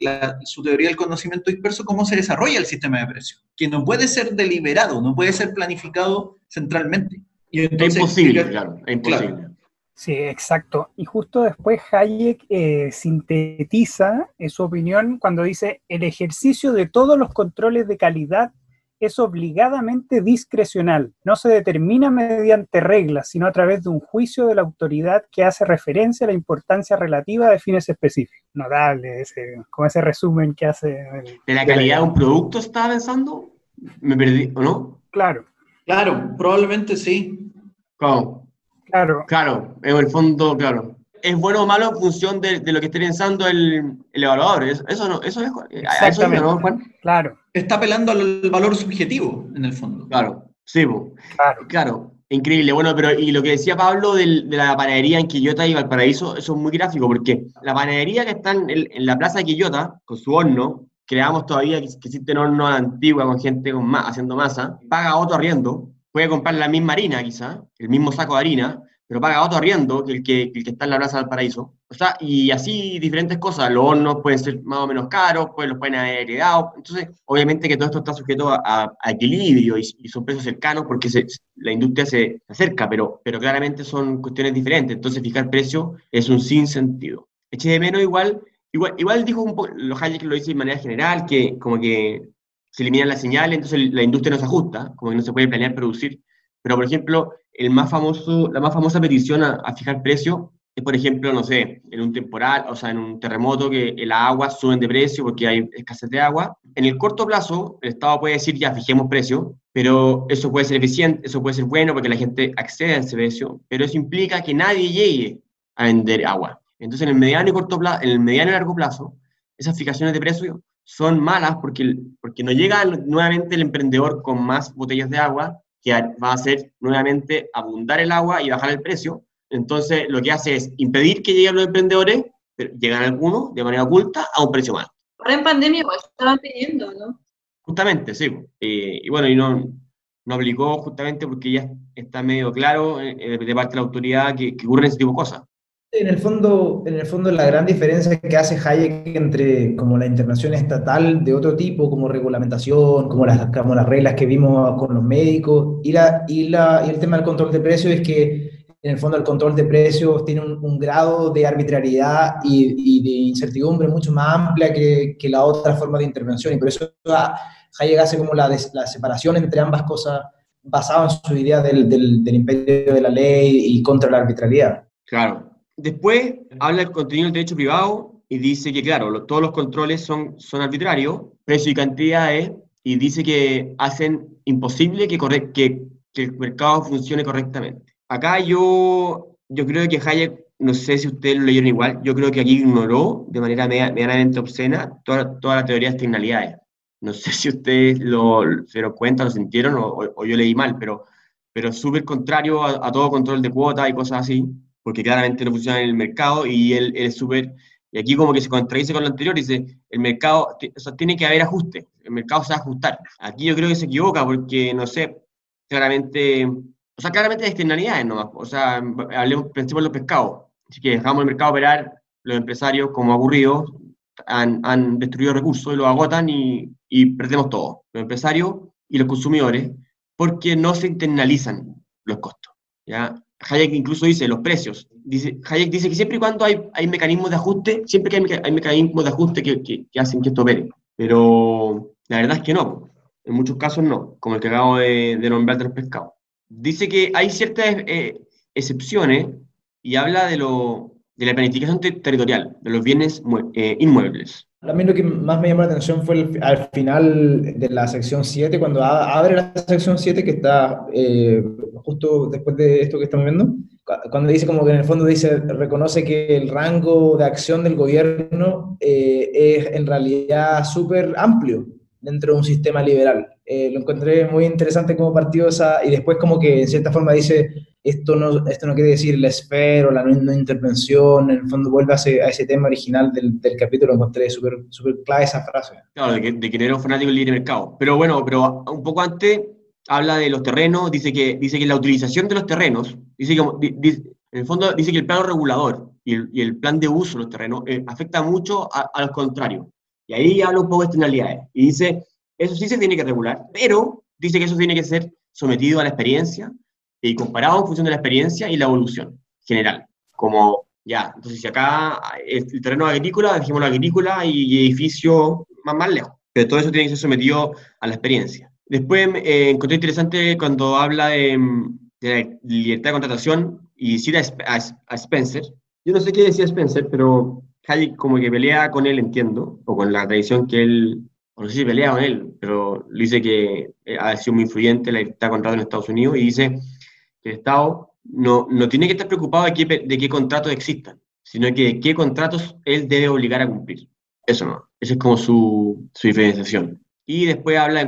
la- su teoría del conocimiento disperso, cómo se desarrolla el sistema de precios, que no puede ser deliberado, no puede ser planificado centralmente. Y Es imposible, claro, es imposible. Sí, exacto. Y justo después Hayek eh, sintetiza eh, su opinión cuando dice, el ejercicio de todos los controles de calidad es obligadamente discrecional. No se determina mediante reglas, sino a través de un juicio de la autoridad que hace referencia a la importancia relativa de fines específicos. Notable ese, como ese resumen que hace. el- ¿De la calidad de un producto estaba pensando? ¿Me perdí o no? Claro, Claro, probablemente sí. ¿Cómo? claro. Claro, en el fondo, claro. Es bueno o malo en función de, de lo que esté pensando el, el evaluador. Eso, eso no, eso es. a Eso Exactamente. ¿no, Juan? Claro, Está apelando al valor subjetivo, en el fondo. Claro, sí, po. claro. claro. Increíble. Bueno, pero y lo que decía Pablo del- de la panadería en Quillota y Valparaíso, eso es muy gráfico, porque la panadería que está en, el- en la plaza de Quillota, con su horno, creamos todavía que, que existen hornos antiguos con gente con ma- haciendo masa, paga otro arriendo, puede comprar la misma harina quizá, el mismo saco de harina, pero paga otro arriendo que el que, el que está en la Plaza del Paraíso. O sea, y así diferentes cosas. Los hornos pueden ser más o menos caros, pues los pueden haber heredado. Entonces, obviamente que todo esto está sujeto a, a- equilibrio y, y son precios cercanos porque se- la industria se acerca, pero, pero claramente son cuestiones diferentes. Entonces, fijar precio es un sinsentido. Eché de menos igual, igual, igual dijo un poco, los Hayek lo dice de manera general, que como que se eliminan las señales, entonces la industria no se ajusta, como que no se puede planear producir. Pero, por ejemplo, el más famoso, la más famosa petición a, fijar precio es, por ejemplo, no sé, en un temporal, o sea, en un terremoto que el agua suben de precio porque hay escasez de agua. En el corto plazo, el Estado puede decir, ya, fijemos precio, pero eso puede ser eficiente, eso puede ser bueno porque la gente accede a ese precio, pero eso implica que nadie llegue a vender agua. Entonces, en el mediano y corto plazo, en el mediano y largo plazo, esas fijaciones de precio son malas porque, porque no llega nuevamente el emprendedor con más botellas de agua, que va a hacer nuevamente abundar el agua y bajar el precio. Entonces, lo que hace es impedir que lleguen los emprendedores, pero llegan algunos de manera oculta a un precio más. Ahora en pandemia igual estaban pidiendo, ¿no? Justamente, sí. Eh, y bueno, y no, no aplicó justamente porque ya está medio claro eh, de parte de la autoridad que, que ocurren ese tipo de cosas. En el fondo, en el fondo la gran diferencia que hace Hayek entre como la intervención estatal de otro tipo, como regulamentación, como las, como las reglas que vimos con los médicos, y, la, y, la, y el tema del control de precios es que en el fondo el control de precios tiene un, grado de arbitrariedad y, y, de incertidumbre mucho más amplia que, que, la otra forma de intervención, y por eso Hayek hace como la, la separación entre ambas cosas basado en su idea del, del, del imperio de la ley y contra la arbitrariedad. Claro, Después habla del contenido del derecho privado y dice que, claro, todos los controles son, son arbitrarios, precio y cantidades, y dice que hacen imposible que, que, que, el mercado funcione correctamente. Acá yo, yo creo que Hayek, no sé si ustedes lo leyeron igual, yo creo que aquí ignoró de manera medianamente obscena toda, toda la teoría de externalidades. No sé si ustedes lo, se lo cuentan, lo sintieron o, o, yo leí mal, pero, pero súper contrario a, a todo control de cuota y cosas así porque claramente no funciona en el mercado y él, es súper, y aquí como que se contradice con lo anterior, dice, el mercado, o sea, tiene que haber ajuste, el mercado se va a ajustar. Aquí yo creo que se equivoca porque, no sé, claramente, o sea, claramente externalidades nomás, o sea, hablemos, pensemos en los pescados, así que dejamos el mercado operar, los empresarios como aburridos han, han destruido recursos y los agotan y, y perdemos todo, los empresarios y los consumidores, porque no se internalizan los costos. ¿ya? Hayek incluso dice los precios. Dice, Hayek dice que siempre y cuando hay, hay mecanismos de ajuste, siempre que hay, mecanismos de ajuste que, que, hacen que esto opere. Pero la verdad es que no. En muchos casos no, como el que acabo de, de nombrar de los pescados. Dice que hay ciertas eh, excepciones y habla de, lo, de la planificación territorial, de los bienes eh, inmuebles. A mí lo que más me llamó la atención fue al final de la sección 7, cuando abre la sección 7, que está eh, justo después de esto que estamos viendo, cuando dice como que en el fondo dice, reconoce que el rango de acción del gobierno eh, es en realidad súper amplio dentro de un sistema liberal. Eh, lo encontré muy interesante como partido esa, y después como que en cierta forma dice, esto no, esto no quiere decir la esfera o la no, intervención, en el fondo vuelve a ese, a ese tema original del, del capítulo, encontré súper super clave esa frase. Claro, de que, de que un fanático del libre mercado. Pero bueno, pero un poco antes habla de los terrenos, dice que, dice que la utilización de los terrenos, dice que, en el fondo dice que el plano regulador y el, y el plan de uso de los terrenos eh, afecta mucho a, a los contrarios. Y ahí habla un poco de externalidades. Y dice, eso sí se tiene que regular, pero dice que eso tiene que ser sometido a la experiencia y comparado en función de la experiencia y la evolución general. Como, ya, entonces si acá el terreno agrícola, dijimos la agrícola y, edificio más, más lejos. Pero todo eso tiene que ser sometido a la experiencia. Después eh, encontré interesante cuando habla de, de, la libertad de contratación y cita a, a, Spencer. Yo no sé qué decía Spencer, pero Hayek como que pelea con él, entiendo, o con la tradición que él, o no sé si pelea con él, pero dice que eh, ha sido muy influyente la libertad de contrato en Estados Unidos y dice el Estado no, no tiene que estar preocupado de qué, de qué contratos existan, sino que qué contratos él debe obligar a cumplir. Eso no, esa es como su, su diferenciación. Y después habla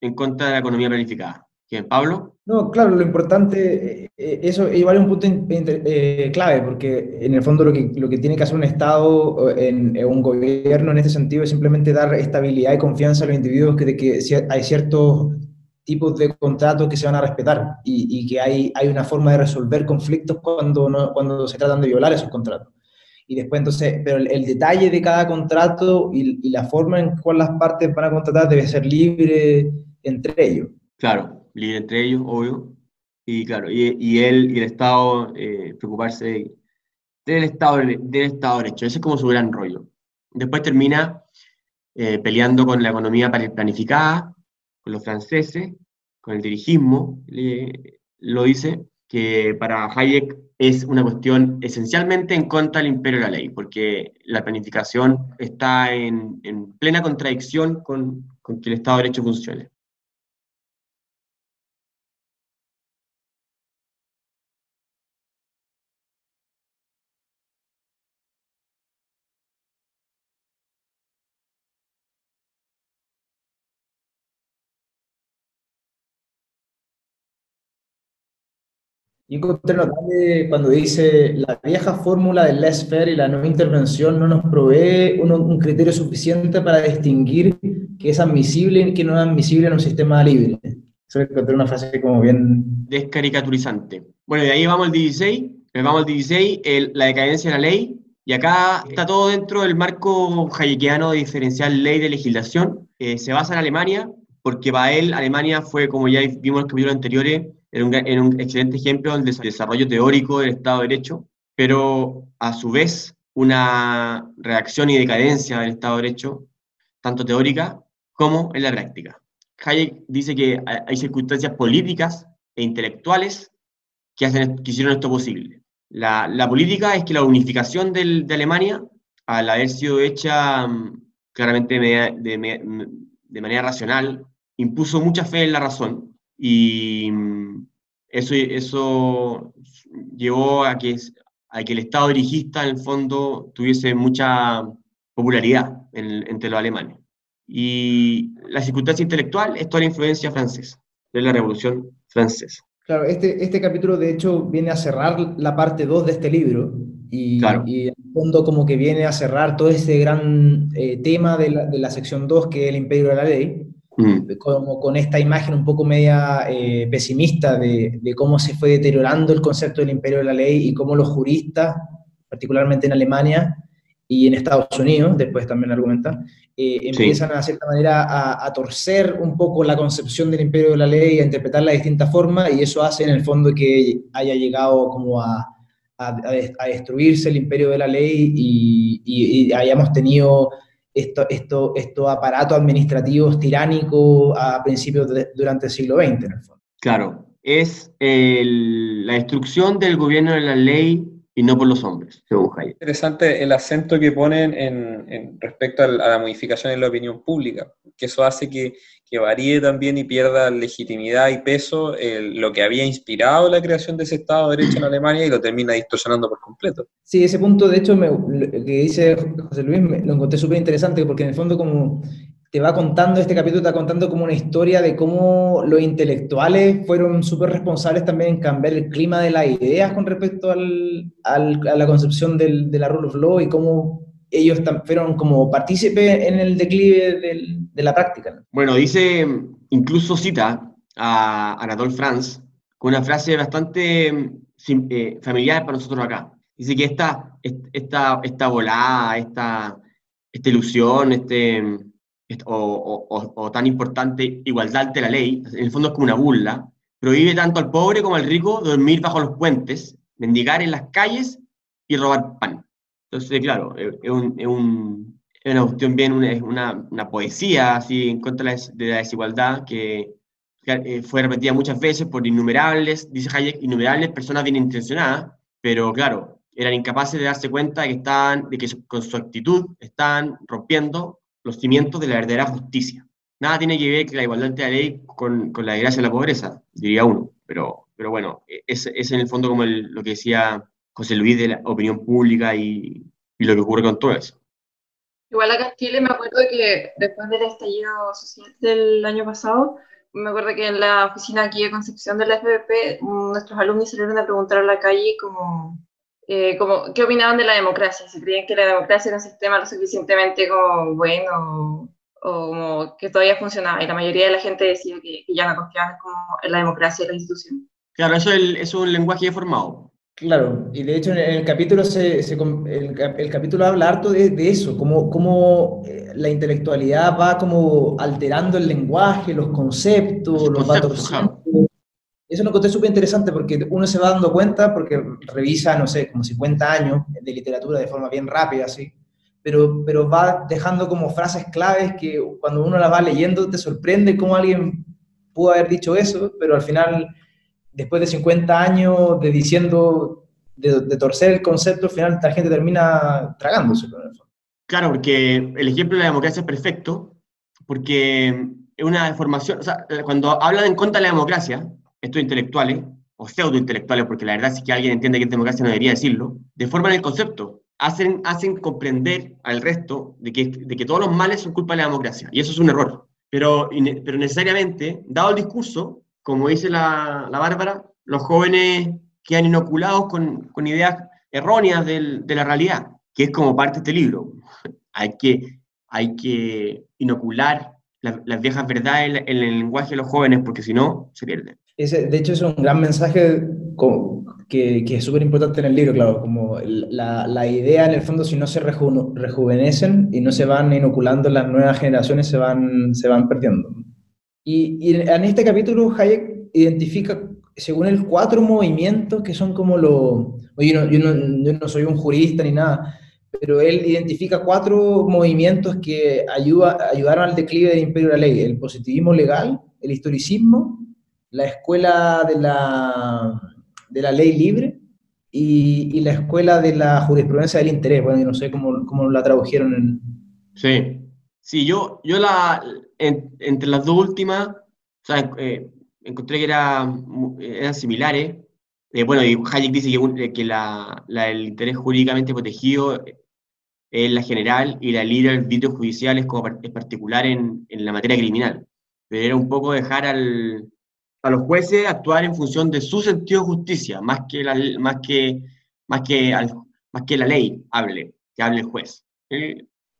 en, contra de la economía planificada. ¿Quién, Pablo? No, claro, lo importante, eh, eso igual es un punto eh, clave, porque en el fondo lo que, lo que tiene que hacer un Estado, en, un gobierno en este sentido, es simplemente dar estabilidad y confianza a los individuos que, de que hay ciertos tipos de contratos que se van a respetar y, que hay, hay una forma de resolver conflictos cuando, cuando se tratan de violar esos contratos. Y después entonces, pero el, detalle de cada contrato y, y, la forma en cual las partes van a contratar debe ser libre entre ellos. Claro, libre entre ellos, obvio. Y claro, y, y él y el Estado eh, preocuparse del Estado, del Estado de Derecho. Ese es como su gran rollo. Después termina eh, peleando con la economía planificada, con los franceses, con el dirigismo, lo dice, que para Hayek es una cuestión esencialmente en contra del imperio de la ley, porque la planificación está en, en plena contradicción con, con que el Estado de Derecho funcione. Y encontré notable cuando dice la vieja fórmula del laissez-faire y la no intervención no nos provee un, un, criterio suficiente para distinguir qué es admisible y qué no es admisible en un sistema libre. Eso encontré una frase como bien... Descaricaturizante. Bueno, de ahí vamos al 16, vamos al 16, el, la decadencia de la ley, y acá está todo dentro del marco hayekiano de diferencial ley de legislación. Eh, se basa en Alemania, porque para él Alemania fue, como ya vimos en los capítulos anteriores, era un, era un excelente ejemplo del desarrollo teórico del Estado de Derecho, pero a su vez una reacción y decadencia del Estado de Derecho, tanto teórica como en la práctica. Hayek dice que hay circunstancias políticas e intelectuales que, hacen, que hicieron esto posible. La, la, política es que la unificación del, de Alemania, al haber sido hecha claramente de, de, de manera racional, impuso mucha fe en la razón y eso, eso llevó a que, a que el Estado dirigista, en el fondo, tuviese mucha popularidad en, entre los alemanes. Y la circunstancia intelectual es toda la influencia francesa, de la Revolución Francesa. Claro, este, este capítulo de hecho viene a cerrar la parte 2 de este libro y, claro. y, en el fondo como que viene a cerrar todo ese gran eh, tema de la, de la sección 2 que es el imperio de la ley Mm. como con esta imagen un poco media eh, pesimista de, de, cómo se fue deteriorando el concepto del imperio de la ley y cómo los juristas, particularmente en Alemania y en Estados Unidos, después también argumenta, eh, empiezan sí. a, cierta manera a, a, torcer un poco la concepción del imperio de la ley, a interpretarla de distintas formas y eso hace en el fondo que haya llegado como a, a destruirse el imperio de la ley y, y, y hayamos tenido estos esto, esto aparatos administrativos tiránicos a principios de, durante el siglo XX, en el fondo. Claro, es el, la destrucción del gobierno de la ley y no por los hombres, según Hayek. Interesante el acento que ponen en, en respecto a la modificación en la opinión pública, que eso hace que, que varíe también y pierda legitimidad y peso lo que había inspirado la creación de ese Estado de Derecho en Alemania y lo termina distorsionando por completo. Sí, ese punto, de hecho, me, que dice José Luis, me, lo encontré súper interesante porque en el fondo como te va contando, este capítulo te va contando como una historia de cómo los intelectuales fueron súper responsables también en cambiar el clima de las ideas con respecto al, al, a la concepción del, de la rule of law y cómo ellos fueron como partícipes en el declive de la práctica. Bueno, dice, incluso cita a Anatole France con una frase bastante eh, familiar para nosotros acá. Dice que esta, esta, esta volada, esta, esta ilusión, este o, o, o, tan importante igualdad de la ley, en el fondo es como una burla, prohíbe tanto al pobre como al rico dormir bajo los puentes, mendigar en las calles y robar pan. Entonces, claro, es, un, es, un, es una cuestión bien, una, una, poesía así en contra de la desigualdad que, que fue repetida muchas veces por innumerables, dice Hayek, innumerables personas bien intencionadas, pero claro, eran incapaces de darse cuenta de que, estaban, de que con su actitud están rompiendo los cimientos de la verdadera justicia. Nada tiene que ver que la igualdad de la ley con, con la desgracia de la pobreza, diría uno. Pero, pero bueno, es, es en el fondo como el, lo que decía José Luis de la opinión pública y, y, lo que ocurre con todo eso. Igual acá en Chile me acuerdo que después del estallido social del año pasado, me acuerdo que en la oficina aquí de Concepción de la FBP, nuestros alumnos salieron a preguntar a la calle como eh, como, ¿qué opinaban de la democracia? Si creían que la democracia era un sistema lo suficientemente como bueno o como que todavía funcionaba. Y la mayoría de la gente decía que, que ya no confiaban como en la democracia y la institución. Claro, eso es, el, eso es un lenguaje formado. Claro, y de hecho en el capítulo, se, se el, el, capítulo habla harto de, de eso, cómo, cómo, la intelectualidad va como alterando el lenguaje, los conceptos, los, los va torciendo. Eso lo encontré súper interesante porque uno se va dando cuenta, porque revisa, no sé, como 50 años de literatura de forma bien rápida, así, pero, pero va dejando como frases claves que cuando uno las va leyendo te sorprende cómo alguien pudo haber dicho eso, pero al final después de 50 años de diciendo, de, torcer el concepto, al final la gente termina tragándose. Claro, porque el ejemplo de la democracia es perfecto, porque es una deformación, o sea, cuando hablan en contra de la democracia, estos intelectuales, o pseudo-intelectuales, porque la verdad es que alguien entiende que es democracia no debería decirlo, deforman el concepto, hacen, hacen comprender al resto de que, de que todos los males son culpa de la democracia, y eso es un error. Pero, pero necesariamente, dado el discurso, como dice la, la Bárbara, los jóvenes quedan inoculados con, con ideas erróneas del, de la realidad, que es como parte de este libro. hay, que, hay que inocular las viejas verdades en, en, el lenguaje de los jóvenes, porque si no, se pierden. Ese, de hecho, es un gran mensaje que, que, es súper importante en el libro, claro, como la, la, idea en el fondo, si no se reju, rejuvenecen y no se van inoculando las nuevas generaciones, se van, se van perdiendo. Y, y en este capítulo Hayek identifica, según él, cuatro movimientos que son como los... Yo no, yo, no, yo no soy un jurista ni nada, pero él identifica cuatro movimientos que ayuda, ayudaron al declive del imperio de la ley. El positivismo legal, el historicismo, la escuela de la, de la ley libre y, y, la escuela de la jurisprudencia del interés. Bueno, yo no sé cómo, cómo la tradujeron en... Sí, sí, yo, yo la, en, entre las dos últimas, eh, encontré que era, eran similares. Eh, bueno, y Hayek dice que, que la, el interés jurídicamente protegido es la general y la libre arbitrio judicial es, como, es particular en, en la materia criminal. Pero era un poco dejar al, a los jueces actuar en función de su sentido de justicia, más que la, más que, más que, más que la ley hable, que hable el juez.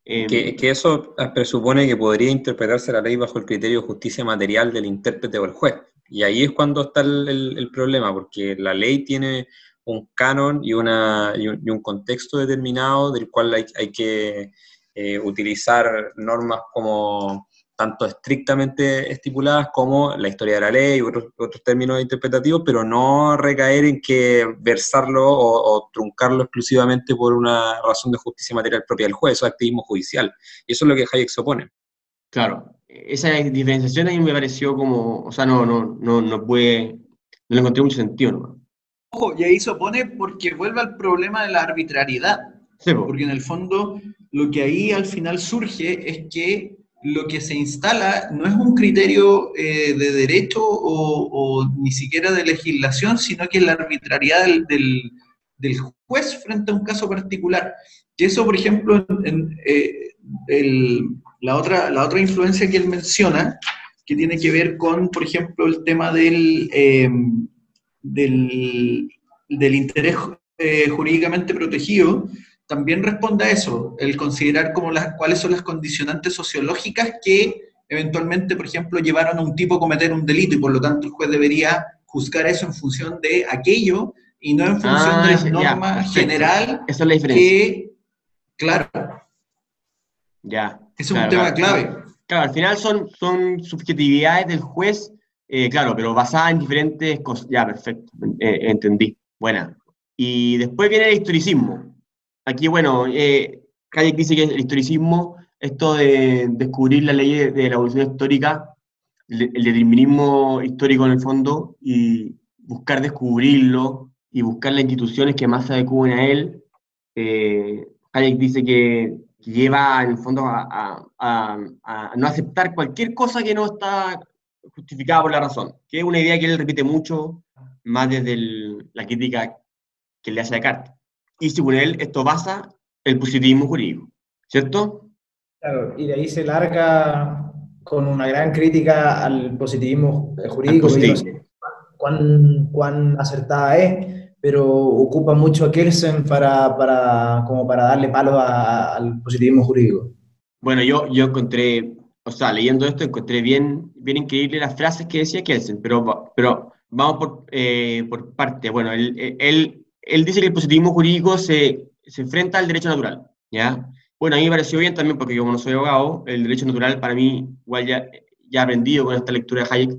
Eh, que, que, eso presupone que podría interpretarse la ley bajo el criterio de justicia material del intérprete o el juez. Y ahí es cuando está el, el, el problema, porque la ley tiene un canon y, una, y, un, y un contexto determinado del cual hay, hay que eh, utilizar normas como tanto estrictamente estipuladas como la historia de la ley u otros, otros términos interpretativos, pero no recaer en que versarlo o, o, truncarlo exclusivamente por una razón de justicia material propia del juez, o activismo judicial. Y eso es lo que Hayek se opone. Claro, esa diferenciación a mí me pareció como, o sea, no, no, no, no puede, no le encontré mucho sentido. ¿no? Ojo, y ahí se opone porque vuelve al problema de la arbitrariedad. Sí, porque en el fondo lo que ahí al final surge es que lo que se instala no es un criterio eh, de derecho o, o, ni siquiera de legislación, sino que es la arbitrariedad del, del, del, juez frente a un caso particular. Y eso, por ejemplo, en, eh, el, la, otra, la otra influencia que él menciona, que tiene que ver con, por ejemplo, el tema del, eh, del, del, interés eh, jurídicamente protegido, también responde a eso, el considerar como las, cuáles son las condicionantes sociológicas que eventualmente, por ejemplo, llevaron a un tipo a cometer un delito y por lo tanto el juez debería juzgar eso en función de aquello y no en función ah, de la norma ya, general. Esa es la diferencia. Que, claro. Ya. Es claro, un tema claro, clave. Claro, al final son, son subjetividades del juez, eh, claro, pero basadas en diferentes cosas. Ya, perfecto, eh, entendí. Buena. Y después viene el historicismo Aquí, bueno, eh, Hayek dice que el historicismo, esto de descubrir la ley de, la evolución histórica, el, el, determinismo histórico en el fondo, y buscar descubrirlo y buscar las instituciones que más se adecúen a él. Eh, Hayek dice que, lleva en el fondo a, no aceptar cualquier cosa que no está justificada por la razón, que es una idea que él repite mucho, más desde la crítica que le hace a Descartes y según él esto basa el positivismo jurídico, ¿cierto? Claro, y de ahí se larga con una gran crítica al positivismo jurídico, que no sé cuán, cuán acertada es, pero ocupa mucho a Kelsen para, para, como para darle palo a, al positivismo jurídico. Bueno, yo, yo encontré, o sea, leyendo esto, encontré bien, bien increíble las frases que decía Kelsen, pero, pero vamos por, eh, por parte. Bueno, él, él él dice que el positivismo jurídico se, se enfrenta al derecho natural, ¿ya? Bueno, a mí me pareció bien también, porque yo como no soy abogado, el derecho natural para mí, igual ya, ya aprendido con esta lectura de Hayek,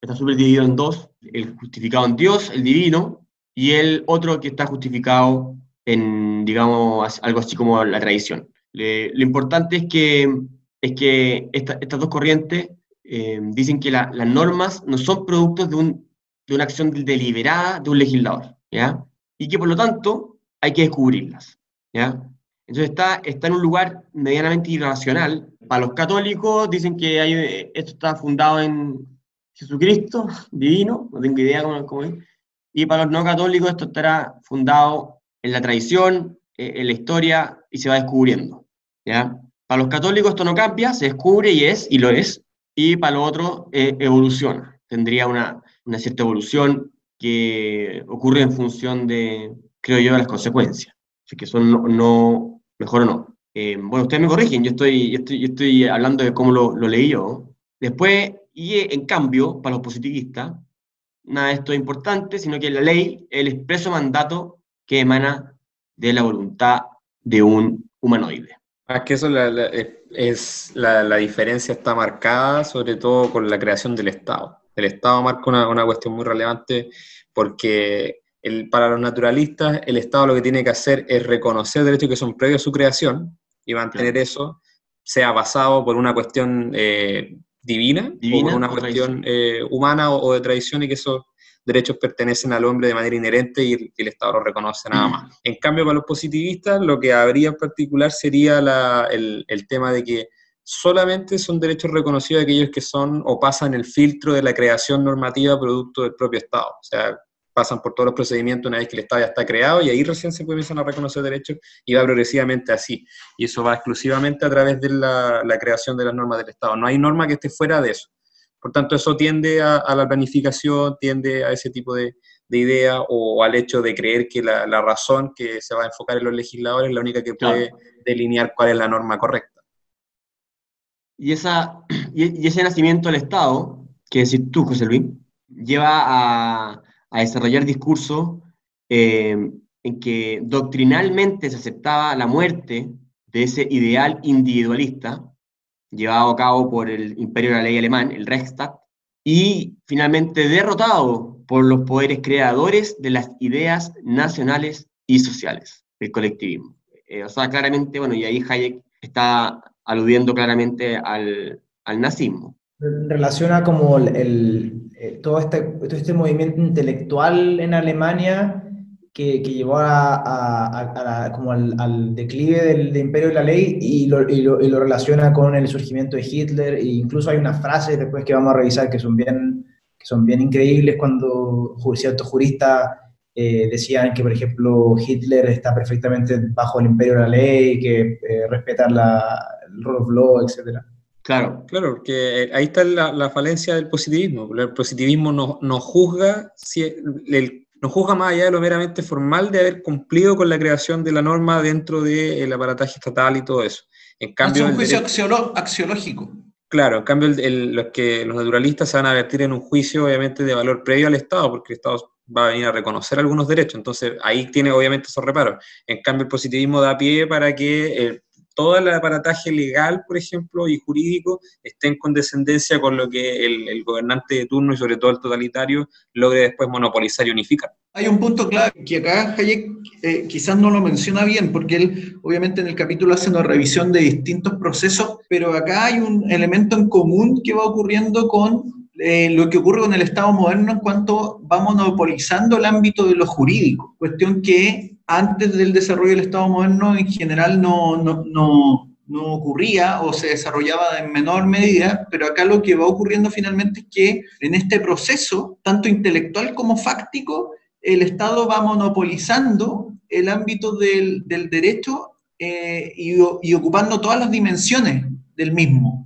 está súper dividido en dos, el justificado en Dios, el divino, y el otro que está justificado en, digamos, algo así como la tradición. Le, lo importante es que, es que esta, estas dos corrientes eh, dicen que la, las normas no son productos de un de una acción deliberada de un legislador, ¿ya? Y que por lo tanto hay que descubrirlas, ¿ya? Entonces está, está en un lugar medianamente irracional. Para los católicos dicen que esto está fundado en Jesucristo, divino, no tengo idea cómo, cómo es. Y para los no católicos esto estará fundado en la tradición, eh, en la historia y se va descubriendo. ¿ya? Para los católicos esto no cambia, se descubre y es, y lo es. Y para los otros eh, evoluciona. Tendría una, una cierta evolución que ocurre en función de, creo yo, de las consecuencias. Así que son no, no mejor o no. Eh, bueno, ustedes me corrigen, yo estoy, yo estoy, yo estoy hablando de cómo lo, lo leí yo. Después, y en cambio, para los positivistas, nada de esto es importante, sino que la ley, el expreso mandato que emana de la voluntad de un humanoide. Ah, que eso es la, la, diferencia está marcada sobre todo con la creación del Estado. El Estado marca una, una cuestión muy relevante porque el, para los naturalistas el Estado lo que tiene que hacer es reconocer derechos que son previos a su creación y mantener eso, sea basado por una cuestión eh, divina, o por una cuestión eh, humana o, de tradición y que esos derechos pertenecen al hombre de manera inherente y el, Estado lo reconoce nada mm. más. En cambio, para los positivistas, lo que habría en particular sería el, el tema de que solamente son derechos reconocidos aquellos que son o pasan el filtro de la creación normativa producto del propio Estado. O sea, pasan por todos los procedimientos una vez que el Estado ya está creado y ahí recién se comienzan a reconocer derechos y va progresivamente así. Y eso va exclusivamente a través de la, creación de las normas del Estado. No hay norma que esté fuera de eso. Por tanto, eso tiende a, la planificación, tiende a ese tipo de, de idea o, al hecho de creer que la, razón que se va a enfocar en los legisladores es la única que puede delinear cuál es la norma correcta. Y, esa, y, ese nacimiento del Estado, que decís tú, José Luis, lleva a, desarrollar discursos eh, en que doctrinalmente se aceptaba la muerte de ese ideal individualista llevado a cabo por el imperio de la ley alemán, el Reichstag, y finalmente derrotado por los poderes creadores de las ideas nacionales y sociales, el colectivismo. Eh, o sea, claramente, bueno, y ahí Hayek está aludiendo claramente al, al nazismo. Relaciona como el, eh, todo, este, todo este movimiento intelectual en Alemania que, que llevó a, a, como al, declive del, imperio de la ley y lo, y, lo, y lo, relaciona con el surgimiento de Hitler. E incluso hay unas frases después que vamos a revisar que son bien, que son bien increíbles cuando ciertos juristas eh, decían que, por ejemplo, Hitler está perfectamente bajo el imperio de la ley, que eh, respeta la, el rule of law, etcétera. Claro, claro, porque eh, ahí está la, falencia del positivismo. El positivismo no, juzga, si el, no juzga más allá de lo meramente formal de haber cumplido con la creación de la norma dentro del aparataje estatal y todo eso. En cambio, es un juicio axiológico. Claro, en cambio los, que, los naturalistas se van a vertir en un juicio obviamente de valor previo al Estado, porque el Estado va a venir a reconocer algunos derechos, entonces ahí tiene obviamente esos reparos. En cambio el positivismo da pie para que el todo el aparataje legal, por ejemplo, y jurídico esté en condescendencia con lo que el, gobernante de turno y sobre todo el totalitario logre después monopolizar y unificar. Hay un punto clave que acá Hayek eh, quizás no lo menciona bien, porque él obviamente en el capítulo hace una revisión de distintos procesos, pero acá hay un elemento en común que va ocurriendo con eh, lo que ocurre con el Estado moderno en cuanto va monopolizando el ámbito de lo jurídico, cuestión que antes del desarrollo del Estado moderno en general no, no, no, no, ocurría o se desarrollaba en menor medida, pero acá lo que va ocurriendo finalmente es que en este proceso, tanto intelectual como fáctico, el Estado va monopolizando el ámbito del, del derecho eh, y, y, ocupando todas las dimensiones del mismo.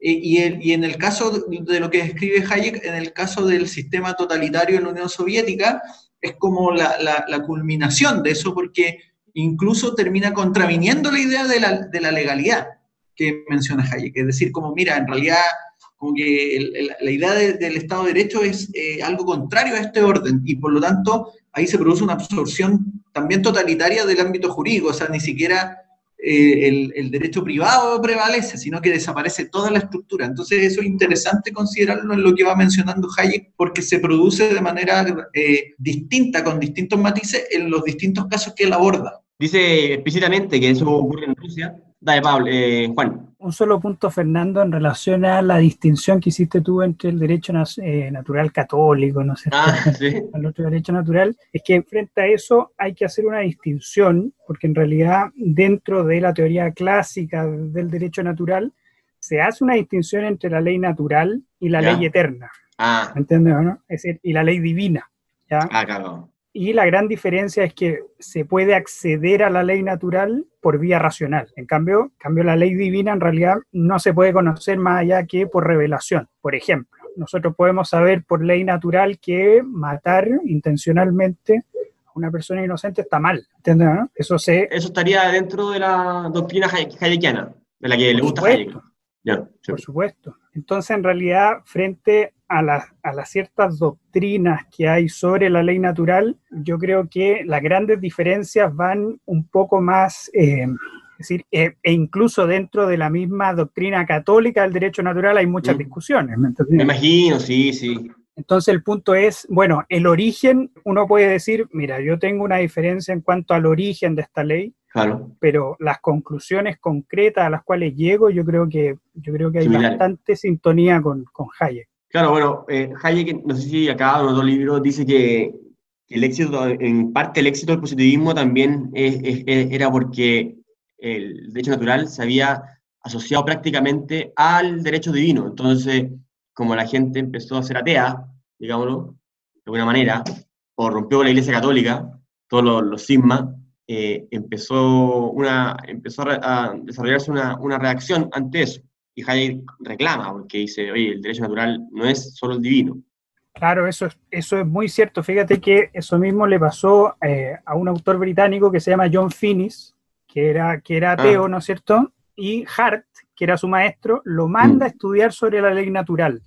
Eh, y, y, en el caso de lo que describe Hayek, en el caso del sistema totalitario en la Unión Soviética, es como la, la, culminación de eso, porque incluso termina contraviniendo la idea de la, de la legalidad que menciona Hayek. Es decir, como mira, en realidad, como que la idea del Estado de Derecho es eh, algo contrario a este orden y por lo tanto ahí se produce una absorción también totalitaria del ámbito jurídico, o sea, ni siquiera eh, el, derecho privado prevalece, sino que desaparece toda la estructura. Entonces eso es interesante considerarlo en lo que va mencionando Hayek, porque se produce de manera eh, distinta, con distintos matices, en los distintos casos que él aborda. Dice explícitamente que eso ocurre en Rusia, Dale, Pablo, eh, Juan. Un solo punto, Fernando, en relación a la distinción que hiciste tú entre el derecho eh, natural católico, ¿no sé, Ah, sí. el otro derecho natural, es que frente a eso hay que hacer una distinción, porque en realidad dentro de la teoría clásica del derecho natural se hace una distinción entre la ley natural y la Ya. ley eterna, Ah, o no? Es decir, y la ley divina, ¿ya? ah, claro. Y la gran diferencia es que se puede acceder a la ley natural por vía racional. En cambio, en cambio, la ley divina en realidad no se puede conocer más allá que por revelación. Por ejemplo, nosotros podemos saber por ley natural que matar intencionalmente a una persona inocente está mal. ¿Entiendes? no? Eso se... Eso estaría dentro de la doctrina hay- hayekiana, de la que le gusta. Hayek. Ya, sí. Por supuesto. Entonces, en realidad, frente a, las- a las ciertas doctrinas que hay sobre la ley natural, yo creo que las grandes diferencias van un poco más, eh, es decir, eh, e incluso dentro de la misma doctrina católica del derecho natural hay muchas Mm. discusiones. ¿me imagino, sí, sí. Entonces el punto es, bueno, el origen, uno puede decir, mira, yo tengo una diferencia en cuanto al origen de esta ley, Claro. pero las conclusiones concretas a las cuales llego, yo creo que, yo creo que hay bastante sintonía con, con Hayek. Claro, bueno, eh, Hayek, no sé si acá en otro libro dice que el éxito, en parte el éxito del positivismo también era porque el derecho natural se había asociado prácticamente al derecho divino. Entonces, como la gente empezó a ser atea, digámoslo, de alguna manera, o rompió la Iglesia Católica, todos los, los eh, empezó, una, empezó a desarrollarse una, una reacción ante eso. Y Hayek reclama, porque dice, oye, el derecho natural no es solo el divino. Claro, eso es, eso es muy cierto. Fíjate que eso mismo le pasó eh, a un autor británico que se llama John Finnis, que era, que era ateo, ¿no es cierto? Y Hart, que era su maestro, lo manda a estudiar sobre la ley natural.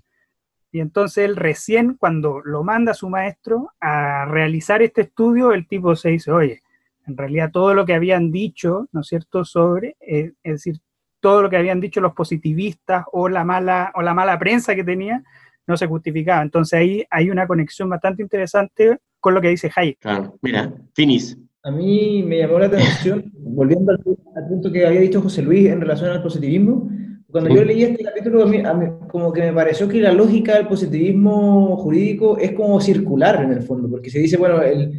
Y entonces él recién, cuando lo manda a su maestro a realizar este estudio, el tipo se dice, oye, en realidad todo lo que habían dicho, ¿no es cierto?, sobre, eh, es decir, todo lo que habían dicho los positivistas o la mala, o la mala prensa que tenía, no se justificaba. Entonces ahí hay una conexión bastante interesante con lo que dice Hayek. Claro, mira, finis. A mí me llamó la atención, volviendo al, al punto que había dicho José Luis en relación al positivismo, cuando Sí. yo leí este capítulo, a mí- a mí como que me pareció que la lógica del positivismo jurídico es como circular en el fondo, porque se dice, bueno, el-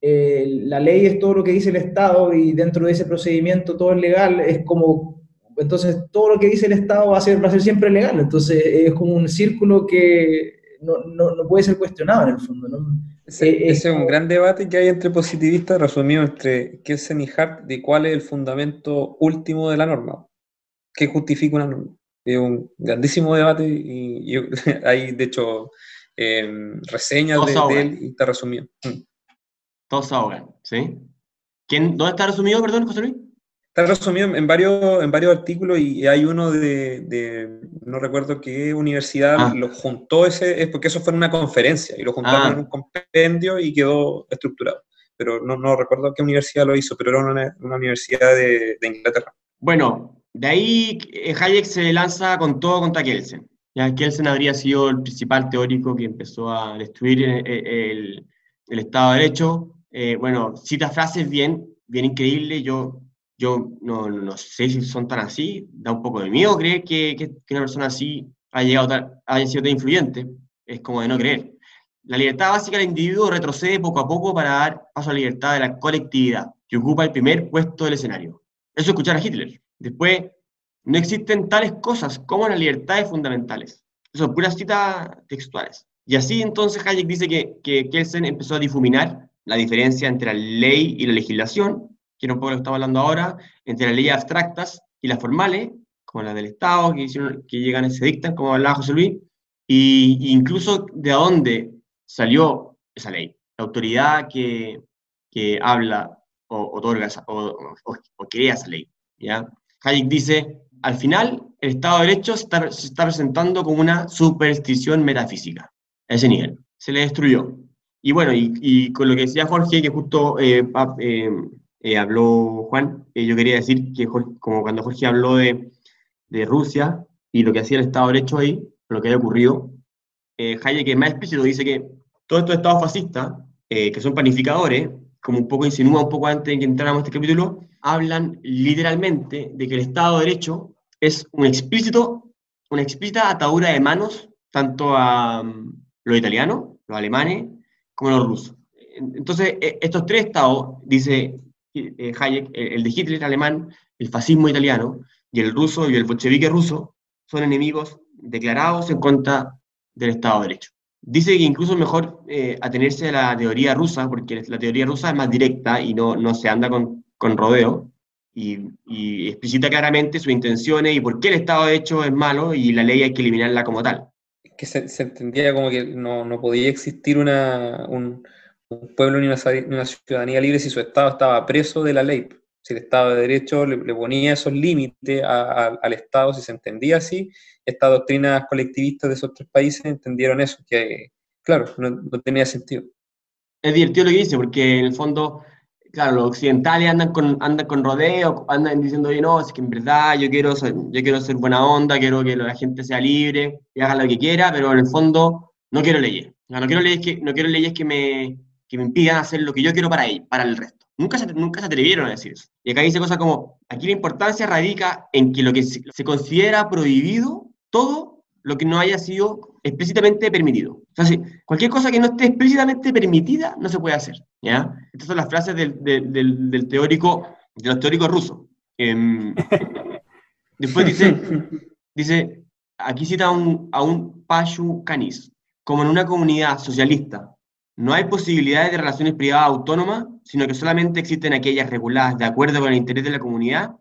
el- la ley es todo lo que dice el Estado y dentro de ese procedimiento todo es legal, es como, entonces todo lo que dice el Estado va a ser, va a ser siempre legal, entonces es como un círculo que no, no, no puede ser cuestionado en el fondo, ¿no? Ese, Eh, ese es un como- gran debate que hay entre positivistas, resumido entre Kelsen y Hart, de cuál es el fundamento último de la norma. ¿Qué justifica una norma? Es un grandísimo debate y, hay, de hecho, em, reseñas Todos de, de él y está resumido. Mm. Todos se ahogan, ¿sí? ¿Quién, ¿Dónde está resumido, perdón, José Luis? Está resumido en varios, en varios artículos y hay uno de, de- no recuerdo qué universidad Ah. lo juntó ese, es porque eso fue en una conferencia y lo juntaron Ah. en un compendio y quedó estructurado. Pero no, no recuerdo qué universidad lo hizo, pero era una, una universidad de, de Inglaterra. Bueno, de ahí eh, Hayek se lanza con todo contra Kelsen. Ya Kelsen habría sido el principal teórico que empezó a destruir eh, eh, el, el Estado de Derecho. Eh, bueno, cita frases bien, bien increíbles. Yo, yo no, no sé si son tan así. Da un poco de miedo creer que, que- que una persona así haya, llegado tan- haya sido tan influyente. Es como de no creer. La libertad básica del individuo retrocede poco a poco para dar paso a la libertad de la colectividad, que ocupa el primer puesto del escenario. Eso escuchar a Hitler. Después, no existen tales cosas como las libertades fundamentales. Eso son puras citas textuales. Y así entonces Hayek dice que, que Kelsen empezó a difuminar la diferencia entre la ley y la legislación, que era un poco lo que estamos hablando ahora, entre las leyes abstractas y las formales, como las del Estado, que, hicieron- que llegan y se dictan, como hablaba José Luis, y, incluso de dónde salió esa ley. La autoridad que, que habla o otorga esa- o, o- o crea esa ley. ¿ya? Hayek dice, al final, el Estado de Derecho se está, se está presentando como una superstición metafísica, a ese nivel. Se le destruyó. Y bueno, y, y con lo que decía Jorge, que justo eh, eh, eh, habló Juan, eh, yo quería decir que Jorge- como cuando Jorge habló de, de Rusia y lo que hacía el Estado de Derecho ahí, lo que había ocurrido, eh, Hayek es más explícito, dice que todos estos estados fascistas, eh, que son planificadores, como un poco insinúa un poco antes de que entráramos a este capítulo, hablan literalmente de que el Estado de Derecho es un explícito, una explícita atadura de manos tanto a mm, los italianos, los alemanes, como los rusos. Entonces, e, estos tres estados, dice eh, Hayek, el de Hitler alemán, el fascismo italiano, y el ruso y el bolchevique ruso, son enemigos declarados en contra del Estado de Derecho. Dice que incluso es mejor eh, atenerse a la teoría rusa, porque la teoría rusa es más directa y no, no se anda con, con rodeo, y, y, explicita claramente sus intenciones y por qué el Estado de Derecho es malo y la ley hay que eliminarla como tal. Que se, se entendía como que no, no podía existir una, un, un pueblo ni una, ciudadanía libre si su Estado estaba preso de la ley. Si el Estado de Derecho le, ponía esos límites al Estado, si se entendía así, estas doctrinas colectivistas de esos tres países entendieron eso, que claro, no, tenía sentido. Es divertido lo que dice, porque en el fondo claro, los occidentales andan con, andan con rodeo, andan diciendo, oye, no, es que en verdad yo quiero, ser, yo quiero ser buena onda, quiero que la gente sea libre y haga lo que quiera, pero en el fondo no quiero leyes. No quiero leyes, que, no quiero leyes que, me, que me impidan hacer lo que yo quiero para, ellos, para el resto. Nunca se, nunca se atrevieron a decir eso. Y acá dice cosas como, aquí la importancia radica en que lo que se, considera prohibido, todo lo que no haya sido explícitamente permitido. O sea, si cualquier cosa que no esté explícitamente permitida no se puede hacer. ¿ya? Estas son las frases del, del, del teórico, de los teóricos rusos. Eh, después dice, dice, aquí cita a un, a un Pashu Canis, como en una comunidad socialista no hay posibilidades de relaciones privadas autónomas, sino que solamente existen aquellas reguladas de acuerdo con el interés de la comunidad,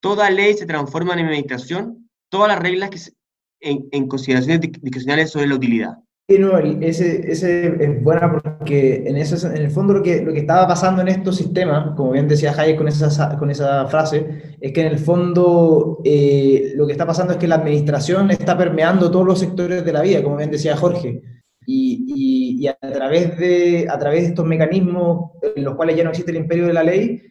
toda ley se transforma en administración, todas las reglas que se, en, en, consideraciones discrecionales sobre la utilidad. Sí, no, ese, ese es buena porque en, eso, en el fondo lo que, lo que estaba pasando en estos sistemas, como bien decía Hayek con esa, con esa frase, es que en el fondo eh, lo que está pasando es que la administración está permeando todos los sectores de la vida, como bien decía Jorge. Y, y, y a, través de, a través de estos mecanismos en los cuales ya no existe el imperio de la ley,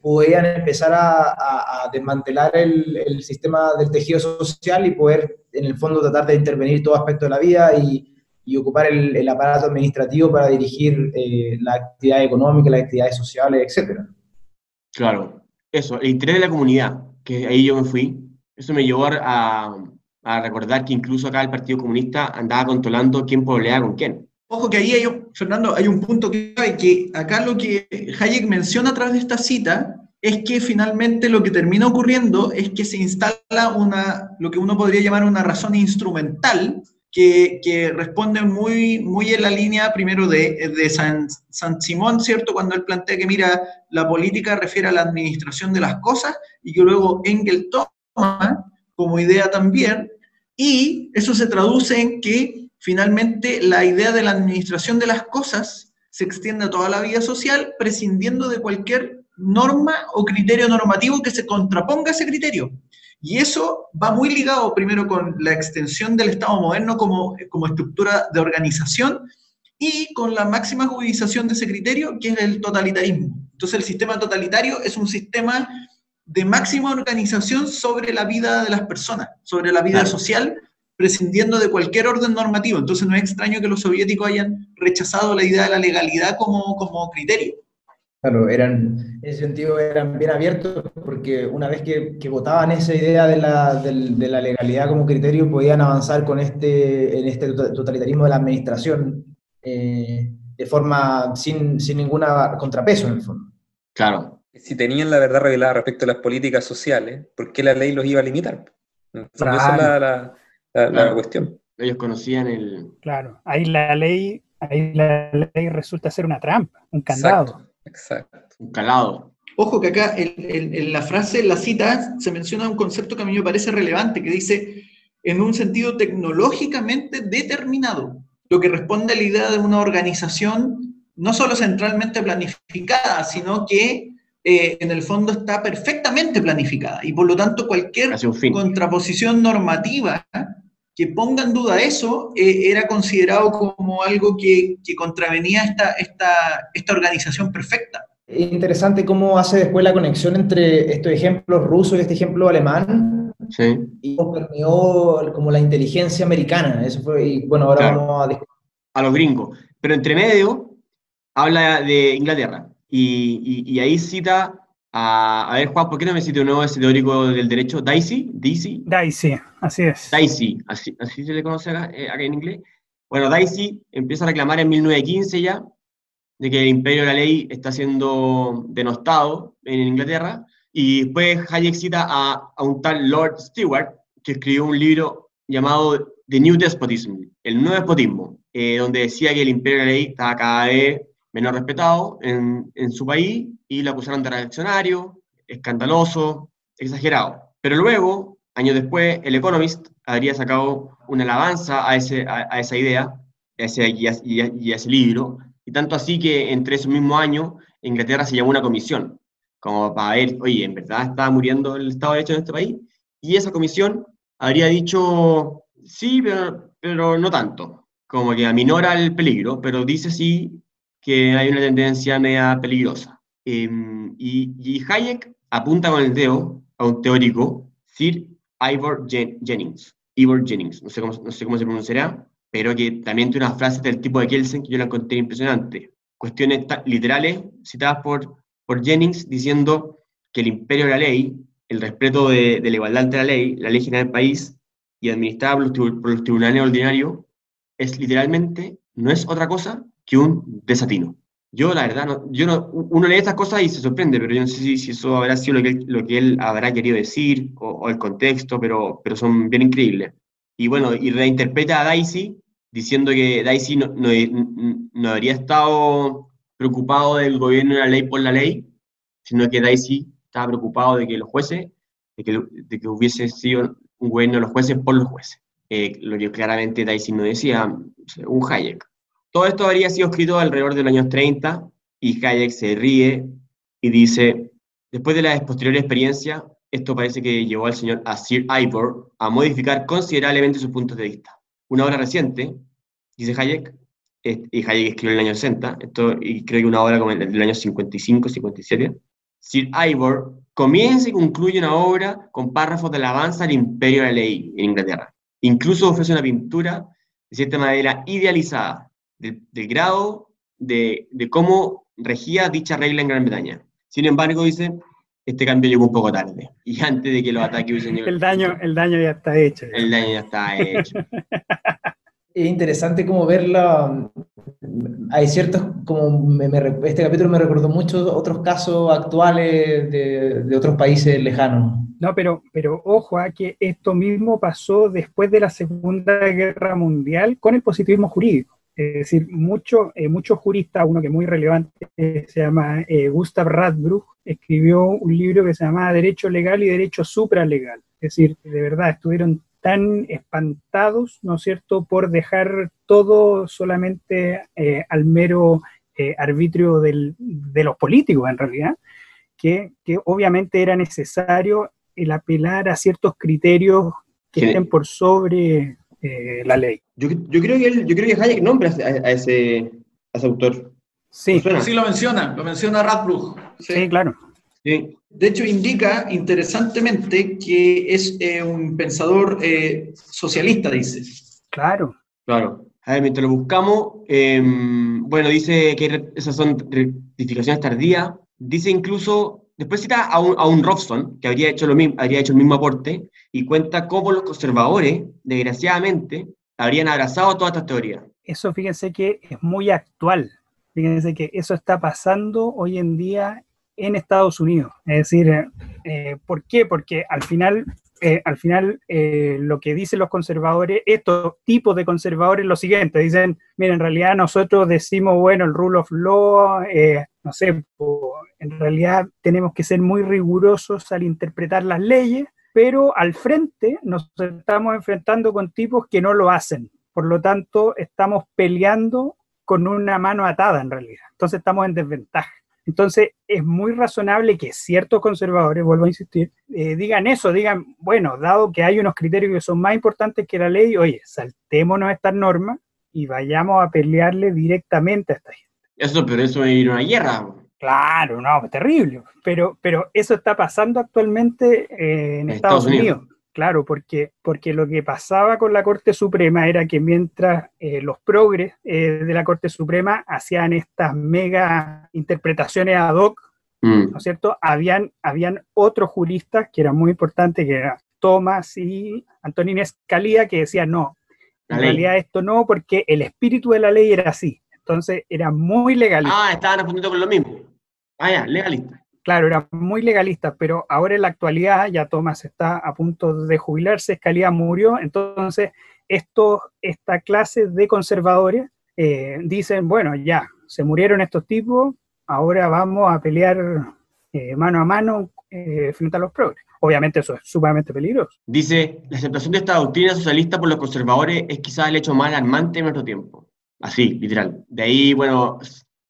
podían empezar a, a, a desmantelar el, el, sistema del tejido social y poder, en el fondo, tratar de intervenir todo aspecto de la vida y, y ocupar el, el, aparato administrativo para dirigir eh, la actividad económica, las actividades sociales, etc. Claro, eso, el interés de la comunidad, que ahí yo me fui, eso me llevó a, a recordar que incluso acá el Partido Comunista andaba controlando quién poblea con quién. Ojo que ahí, hay Fernando, hay un punto clave que acá lo que Hayek menciona a través de esta cita es que finalmente lo que termina ocurriendo es que se instala una, lo que uno podría llamar una razón instrumental que, que responde muy, muy en la línea primero de, de San, San, Simón, ¿cierto? Cuando él plantea que, mira, la política refiere a la administración de las cosas y que luego Engel toma como idea también, y eso se traduce en que finalmente la idea de la administración de las cosas se extiende a toda la vida social, prescindiendo de cualquier norma o criterio normativo que se contraponga a ese criterio. Y eso va muy ligado primero con la extensión del Estado moderno como, como estructura de organización y con la máxima judización de ese criterio, que es el totalitarismo. Entonces el sistema totalitario es un sistema de máxima organización sobre la vida de las personas, sobre la vida claro. social, prescindiendo de cualquier orden normativo. Entonces no es extraño que los soviéticos hayan rechazado la idea de la legalidad como, como criterio. Claro, eran, en ese sentido eran bien abiertos porque una vez que, que votaban esa idea de la, de, de la, legalidad como criterio, podían avanzar con este, en este totalitarismo de la administración eh, de forma sin, sin ninguna contrapeso en el fondo. Claro. Si tenían la verdad revelada respecto a las políticas sociales, ¿por qué la ley los iba a limitar? Entonces, claro. Esa es la, la, la, claro. la cuestión. Ellos conocían el... Claro, ahí la ley, ahí la ley resulta ser una trampa, un candado. Exacto. Exacto. Un calado. Ojo que acá en, en, en, la frase, en la cita, se menciona un concepto que a mí me parece relevante, que dice, en un sentido tecnológicamente determinado, lo que responde a la idea de una organización no solo centralmente planificada, sino que eh, en el fondo está perfectamente planificada y por lo tanto cualquier contraposición normativa que ponga en duda eso eh, era considerado como algo que, que contravenía esta, esta, esta, organización perfecta. Es interesante cómo hace después la conexión entre estos ejemplos rusos y este ejemplo alemán. Sí. Y cómo permeó como la inteligencia americana. Eso fue, y bueno, ahora claro. vamos a A los gringos. Pero entre medio habla de Inglaterra. Y, y- y ahí cita a, a ver, Juan, ¿por qué no me cita nuevo ese teórico del derecho? Dicey, Dicey, Dicey, así es. Dicey, así, así se le conoce acá, eh, acá en inglés. Bueno, Dicey empieza a reclamar en 1915 ya de que el imperio de la ley está siendo denostado en Inglaterra, y después Hayek cita a, a un tal Lord Stewart, que escribió un libro llamado The New Despotism, el nuevo despotismo, eh, donde decía que el imperio de la ley estaba cada vez menos respetado en, su país, y lo acusaron de reaccionario, escandaloso, exagerado. Pero luego, años después, el Economist habría sacado una alabanza a, esa idea, a ese, y a ese libro, y tanto así que entre esos mismos años, Inglaterra se llamó una comisión, como para ver, oye, ¿en verdad está muriendo el Estado de Derecho en este país? Y esa comisión habría dicho, sí, pero, pero no tanto, como que aminora el peligro, pero dice sí que hay una tendencia media peligrosa. Em, y, y Hayek apunta con el dedo a un teórico, Sir Ivor Jen- Jennings, Ivor Jennings, no sé, cómo, no sé cómo se pronunciará, pero que también tiene unas frases del tipo de Kelsen que yo la encontré impresionante. Cuestiones literales citadas por, por Jennings diciendo que el imperio de la ley, el respeto de, de la igualdad ante la ley, la ley general del país y administrada por los, por los tribunales ordinarios, es literalmente, no es otra cosa que un desatino. Yo, la verdad, no, yo no, uno lee estas cosas y se sorprende, pero yo no sé si, eso habrá sido lo que, él, lo habrá querido decir o, el contexto, pero, pero son bien increíbles. Y bueno, y reinterpreta a Daisy diciendo que Daisy no, no, no habría estado preocupado del gobierno de la ley por la ley, sino que Daisy estaba preocupado de que los jueces, de que, de que hubiese sido un gobierno de los jueces por los jueces. Eh, lo que claramente Daisy no decía, un Hayek. Todo esto habría sido escrito alrededor de los años 30 y Hayek se ríe y dice, después de la posterior experiencia, esto parece que llevó al señor Sir Ivor a modificar considerablemente sus puntos de vista. Una obra reciente, dice Hayek, y Hayek escribió en el año 60, esto, y creo que una obra como el del año 55, 57, Sir Ivor comienza y concluye una obra con párrafos de alabanza al imperio de la ley en Inglaterra. Incluso ofrece una pintura de cierta manera idealizada del, del grado de, de, cómo regía dicha regla en Gran Bretaña. Sin embargo, dice, este cambio llegó un poco tarde y antes de que los ataques hubiesen el daño El daño ya está hecho. El daño ya está hecho. es interesante como verla. Hay ciertos, como me, me, este capítulo me recordó muchos otros casos actuales de, de otros países lejanos. No, pero, pero ojo a que esto mismo pasó después de la Segunda Guerra Mundial con el positivismo jurídico. Es decir, muchos eh, mucho juristas, uno que es muy relevante, eh, se llama eh, Gustav Radbruch, escribió un libro que se llamaba Derecho Legal y Derecho Supralegal. Es decir, de verdad, estuvieron tan espantados, ¿no es cierto?, por dejar todo solamente eh, al mero arbitrio del, de los políticos, en realidad, que, que, obviamente era necesario el apelar a ciertos criterios que estén por sobre eh, la ley. Yo, yo, creo que él, yo creo que Hayek nombra a, a, ese, a ese autor. Sí. sí, lo menciona, lo menciona Radbruch. Sí, sí claro. Sí. De hecho, indica interesantemente que es eh, un pensador eh, socialista, dice. Claro. Claro. A ver, mientras lo buscamos, eh, bueno, dice que esas son rectificaciones tardías. Dice incluso, después cita a un, a un Robson, que habría hecho, lo mismo, habría hecho el mismo aporte, y cuenta cómo los conservadores, desgraciadamente, habrían abrazado todas estas teorías. Eso fíjense que es muy actual. Fíjense que eso está pasando hoy en día en Estados Unidos. Es decir, eh, ¿por qué? Porque al final, eh, al final eh, lo que dicen los conservadores, estos tipos de conservadores, lo siguiente, dicen, mira, en realidad nosotros decimos, bueno, el rule of law, eh, no sé, en realidad tenemos que ser muy rigurosos al interpretar las leyes, pero al frente nos estamos enfrentando con tipos que no lo hacen. Por lo tanto, estamos peleando con una mano atada en realidad. Entonces estamos en desventaja. Entonces, es muy razonable que ciertos conservadores, vuelvo a insistir, eh, digan eso, digan, bueno, dado que hay unos criterios que son más importantes que la ley, oye, saltémonos estas normas y vayamos a pelearle directamente a esta gente. Eso, pero eso es ir a una guerra. Claro, no, terrible. Pero, pero eso está pasando actualmente eh, en Estados, Estados Unidos. Unidos. Claro, porque, porque lo que pasaba con la Corte Suprema era que mientras eh, los progres eh, de la Corte Suprema hacían estas mega interpretaciones ad hoc, Mm. ¿no es cierto? Habían, habían otros juristas que eran muy importantes, que eran Tomás y Antonín Escalía, que decían no, en realidad esto no, porque el espíritu de la ley era así. Entonces era muy legalista. Ah, estaban respondiendo con lo mismo. Ah, ya, legalista. Claro, era muy legalista, pero ahora en la actualidad ya Tomás está a punto de jubilarse, Escalía murió, entonces estos, esta clase de conservadores eh, dicen, bueno, ya, se murieron estos tipos, ahora vamos a pelear eh, mano a mano eh, frente a los progres. Obviamente eso es sumamente peligroso. Dice, la aceptación de esta doctrina socialista por los conservadores es quizás el hecho más alarmante de nuestro tiempo. Así, literal. De ahí, bueno,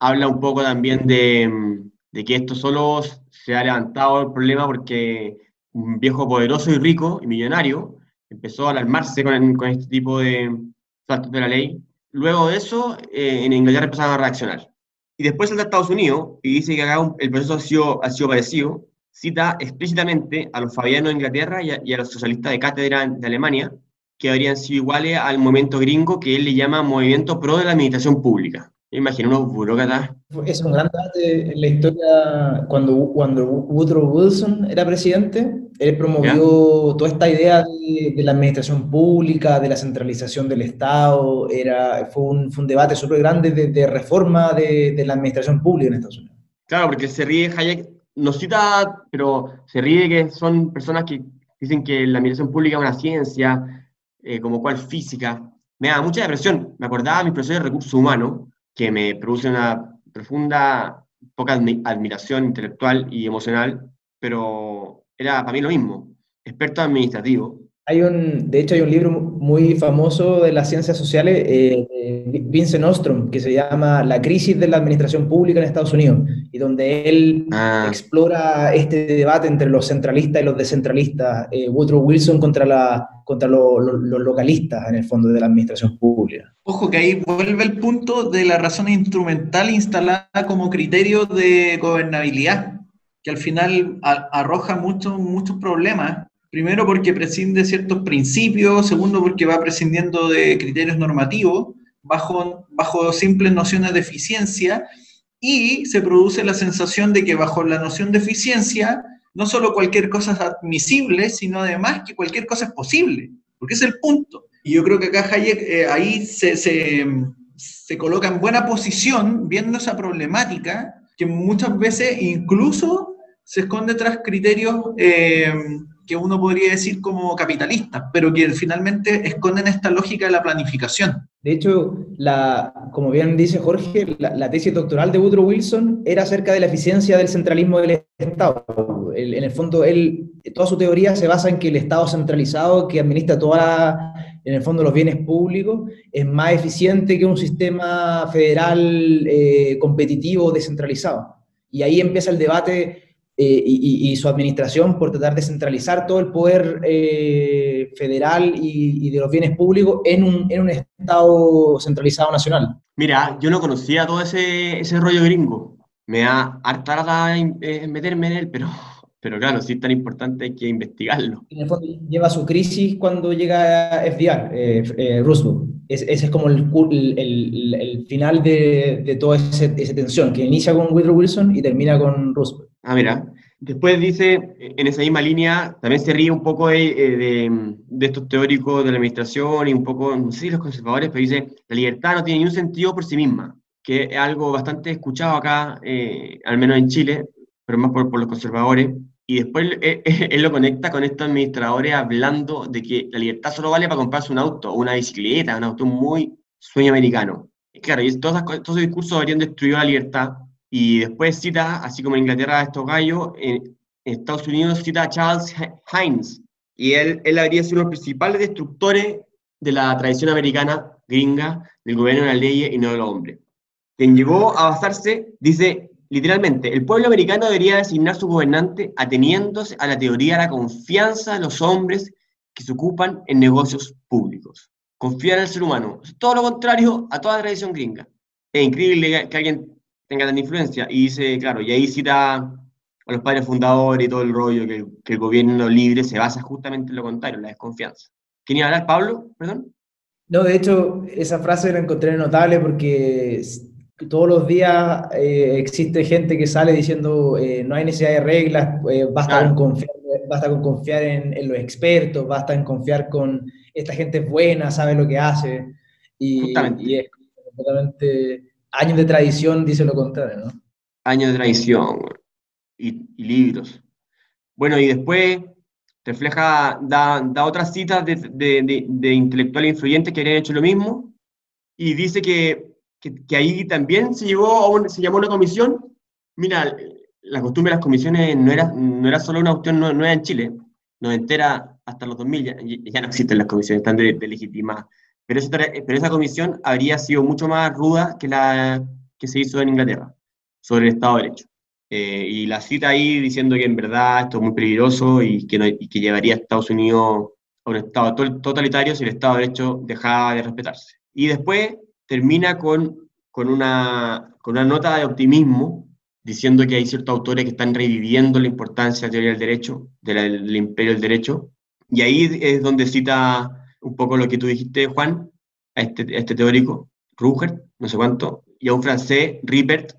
habla un poco también de, mm, de que esto solo se ha levantado el problema porque un viejo poderoso y rico y millonario empezó a alarmarse con, este tipo de saltos de la ley. Luego de eso, eh, en Inglaterra empezaron a reaccionar. Y después salta a Estados Unidos y dice que acá el proceso ha sido, ha sido parecido. Cita explícitamente a los fabianos de Inglaterra y a, y a los socialistas de cátedra de Alemania, que habrían sido iguales al movimiento gringo que él le llama movimiento pro de la administración pública. Imagina unos burócratas. Es un gran debate en la historia cuando, cuando Woodrow Wilson era presidente. Él promovió toda esta idea de, de la administración pública, de la centralización del Estado. Era, fue, un, fue un debate súper grande de, de reforma de, de la administración pública en Estados Unidos. Claro, porque se ríe Hayek, nos cita, pero se ríe que son personas que dicen que la administración pública es una ciencia, eh, como cual física. Me da mucha depresión. Me acordaba de mis profesores de recursos humanos, que me produce una profunda, poca admi- admiración intelectual y emocional, pero era para mí lo mismo. Experto administrativo. Hay un, de hecho, hay un libro muy famoso de las ciencias sociales, eh, Vincent Ostrom, que se llama La crisis de la administración pública en Estados Unidos, y donde él Ah, explora este debate entre los centralistas y los descentralistas, eh, Woodrow Wilson contra, la, contra lo- lo- los localistas, en el fondo, de la administración pública. Ojo que ahí vuelve el punto de la razón instrumental instalada como criterio de gobernabilidad, que al final arroja muchos muchos problemas. Primero porque prescinde ciertos principios, segundo porque va prescindiendo de criterios normativos bajo, bajo simples nociones de eficiencia y se produce la sensación de que bajo la noción de eficiencia no solo cualquier cosa es admisible, sino además que cualquier cosa es posible, porque es el punto. Y yo creo que acá Hayek eh, ahí se, se, se coloca en buena posición viendo esa problemática que muchas veces incluso se esconde tras criterios eh, que uno podría decir como capitalistas, pero que finalmente esconden esta lógica de la planificación. De hecho, la, como bien dice Jorge, la, la tesis doctoral de Woodrow Wilson era acerca de la eficiencia del centralismo del Estado. El- en el fondo, él, toda su teoría se basa en que el Estado centralizado, que administra toda, en el fondo, los bienes públicos, es más eficiente que un sistema federal eh, competitivo descentralizado. Y ahí empieza el debate eh, y, su administración por tratar de centralizar todo el poder eh, federal y, de los bienes públicos en un, en un Estado centralizado nacional. Mira, yo no conocía todo ese, ese rollo gringo. Me da harta eh, meterme en él, pero, pero claro, si es tan importante hay que investigarlo. En el fondo lleva su crisis cuando llega FDR, eh, eh, Roosevelt. Es- ese es como el, el, el- final de, de toda esa tensión, que inicia con Woodrow Wilson y termina con Roosevelt. Ah, mira. Después dice, en esa misma línea, también se ríe un poco de, eh, de, de estos teóricos de la administración y un poco, no sé si los conservadores, pero dice, la libertad no tiene ni un sentido por sí misma, que es algo bastante escuchado acá, eh, al menos en Chile, pero más por, por los conservadores. Y después eh, él lo conecta con estos administradores hablando de que la libertad solo vale para comprarse un auto, una bicicleta, un auto muy sueño americano. Y claro, y todos esos discursos habrían destruido la libertad. Y después cita, así como en Inglaterra estos gallos, en, Estados Unidos cita a Charles Hines. Y él, él habría sido uno de los principales destructores de la tradición americana gringa, del gobierno de la ley y no de los hombres. Quien llegó a basarse, dice literalmente, el pueblo americano debería designar su gobernante ateniéndose a la teoría de la confianza de los hombres que se ocupan en negocios públicos. Confiar en el ser humano. Todo lo contrario a toda la tradición gringa. Es increíble que- alguien tenga tanta influencia. Y dice, claro, y ahí cita a los padres fundadores y todo el rollo, que, el gobierno libre se basa justamente en lo contrario, la desconfianza. ¿Quién iba a hablar, Pablo? Perdón. No, de hecho, esa frase la encontré notable porque todos los días eh, existe gente que sale diciendo eh, no hay necesidad de reglas, eh, basta, Claro. con confiar, basta con confiar en, en los expertos, basta en confiar con esta gente es buena, sabe lo que hace. Y, y es completamente años de tradición, dice lo contrario, ¿no? Años de tradición y, y libros. Bueno, y después refleja, da, da otras citas de, de, de- de intelectuales influyentes que habrían hecho lo mismo y dice que, que, que ahí también se, llevó a se llamó una comisión. Mira, la costumbre de las comisiones no era, no era solo una cuestión nue- nueva en Chile, nos entera hasta los 2000, ya, ya no existen las comisiones, están de, de legitimadas. Pero esa, pero esa comisión habría sido mucho más ruda que la que se hizo en Inglaterra sobre el Estado de Derecho. Eh, y la cita ahí diciendo que en verdad esto es muy peligroso y que, no- y que llevaría a Estados Unidos a un Estado to- totalitario si el Estado de Derecho dejaba de respetarse. Y después termina con, con, una, con una nota de optimismo diciendo que hay ciertos autores que están reviviendo la importancia de la teoría del derecho, del imperio del derecho. Y ahí es donde cita un poco lo que tú dijiste, Juan, a este, este teórico, Ruger, no sé cuánto, y a un francés, Ripert,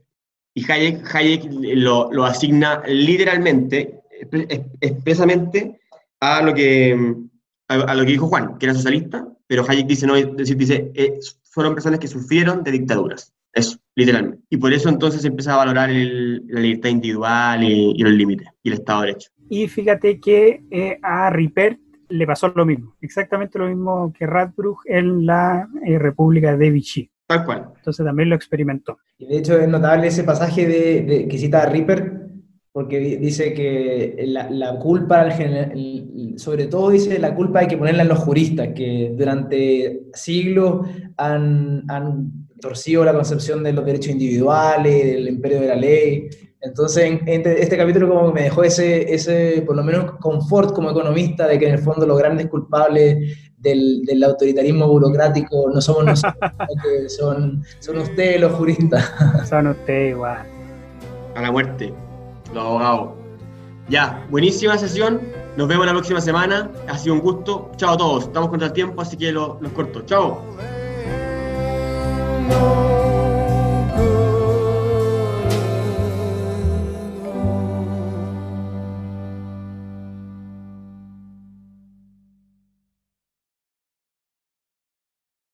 y Hayek, Hayek lo, lo asigna literalmente, expre- ex- expresamente, a lo, que, a lo que dijo Juan, que era socialista, pero Hayek dice, no, es decir, dice, eh, fueron personas que sufrieron de dictaduras. Eso, literalmente. Y por eso entonces se empieza a valorar el- la libertad individual y, y los límites, y el Estado de Derecho. Y fíjate que eh, a Ripert le pasó lo mismo, exactamente lo mismo que Radbruch en la eh, República de Vichy. Tal cual. Entonces también lo experimentó. Y de hecho es notable ese pasaje de, de- que cita a Ripper, porque di- dice que la, la culpa, el- sobre todo dice la culpa hay que ponerla en los juristas, que durante siglos han, han torcido la concepción de los derechos individuales, del imperio de la ley. Entonces, en, en este, este capítulo como que me dejó ese, ese, por lo menos, confort como economista de que en el fondo los grandes culpables del, del autoritarismo burocrático no somos nosotros, que son, son ustedes los juristas. Son ustedes igual. A la muerte. Los abogados. Ya, buenísima sesión. Nos vemos la próxima semana. Ha sido un gusto. Chao a todos. Estamos contra el tiempo, así que lo- los corto. Chao.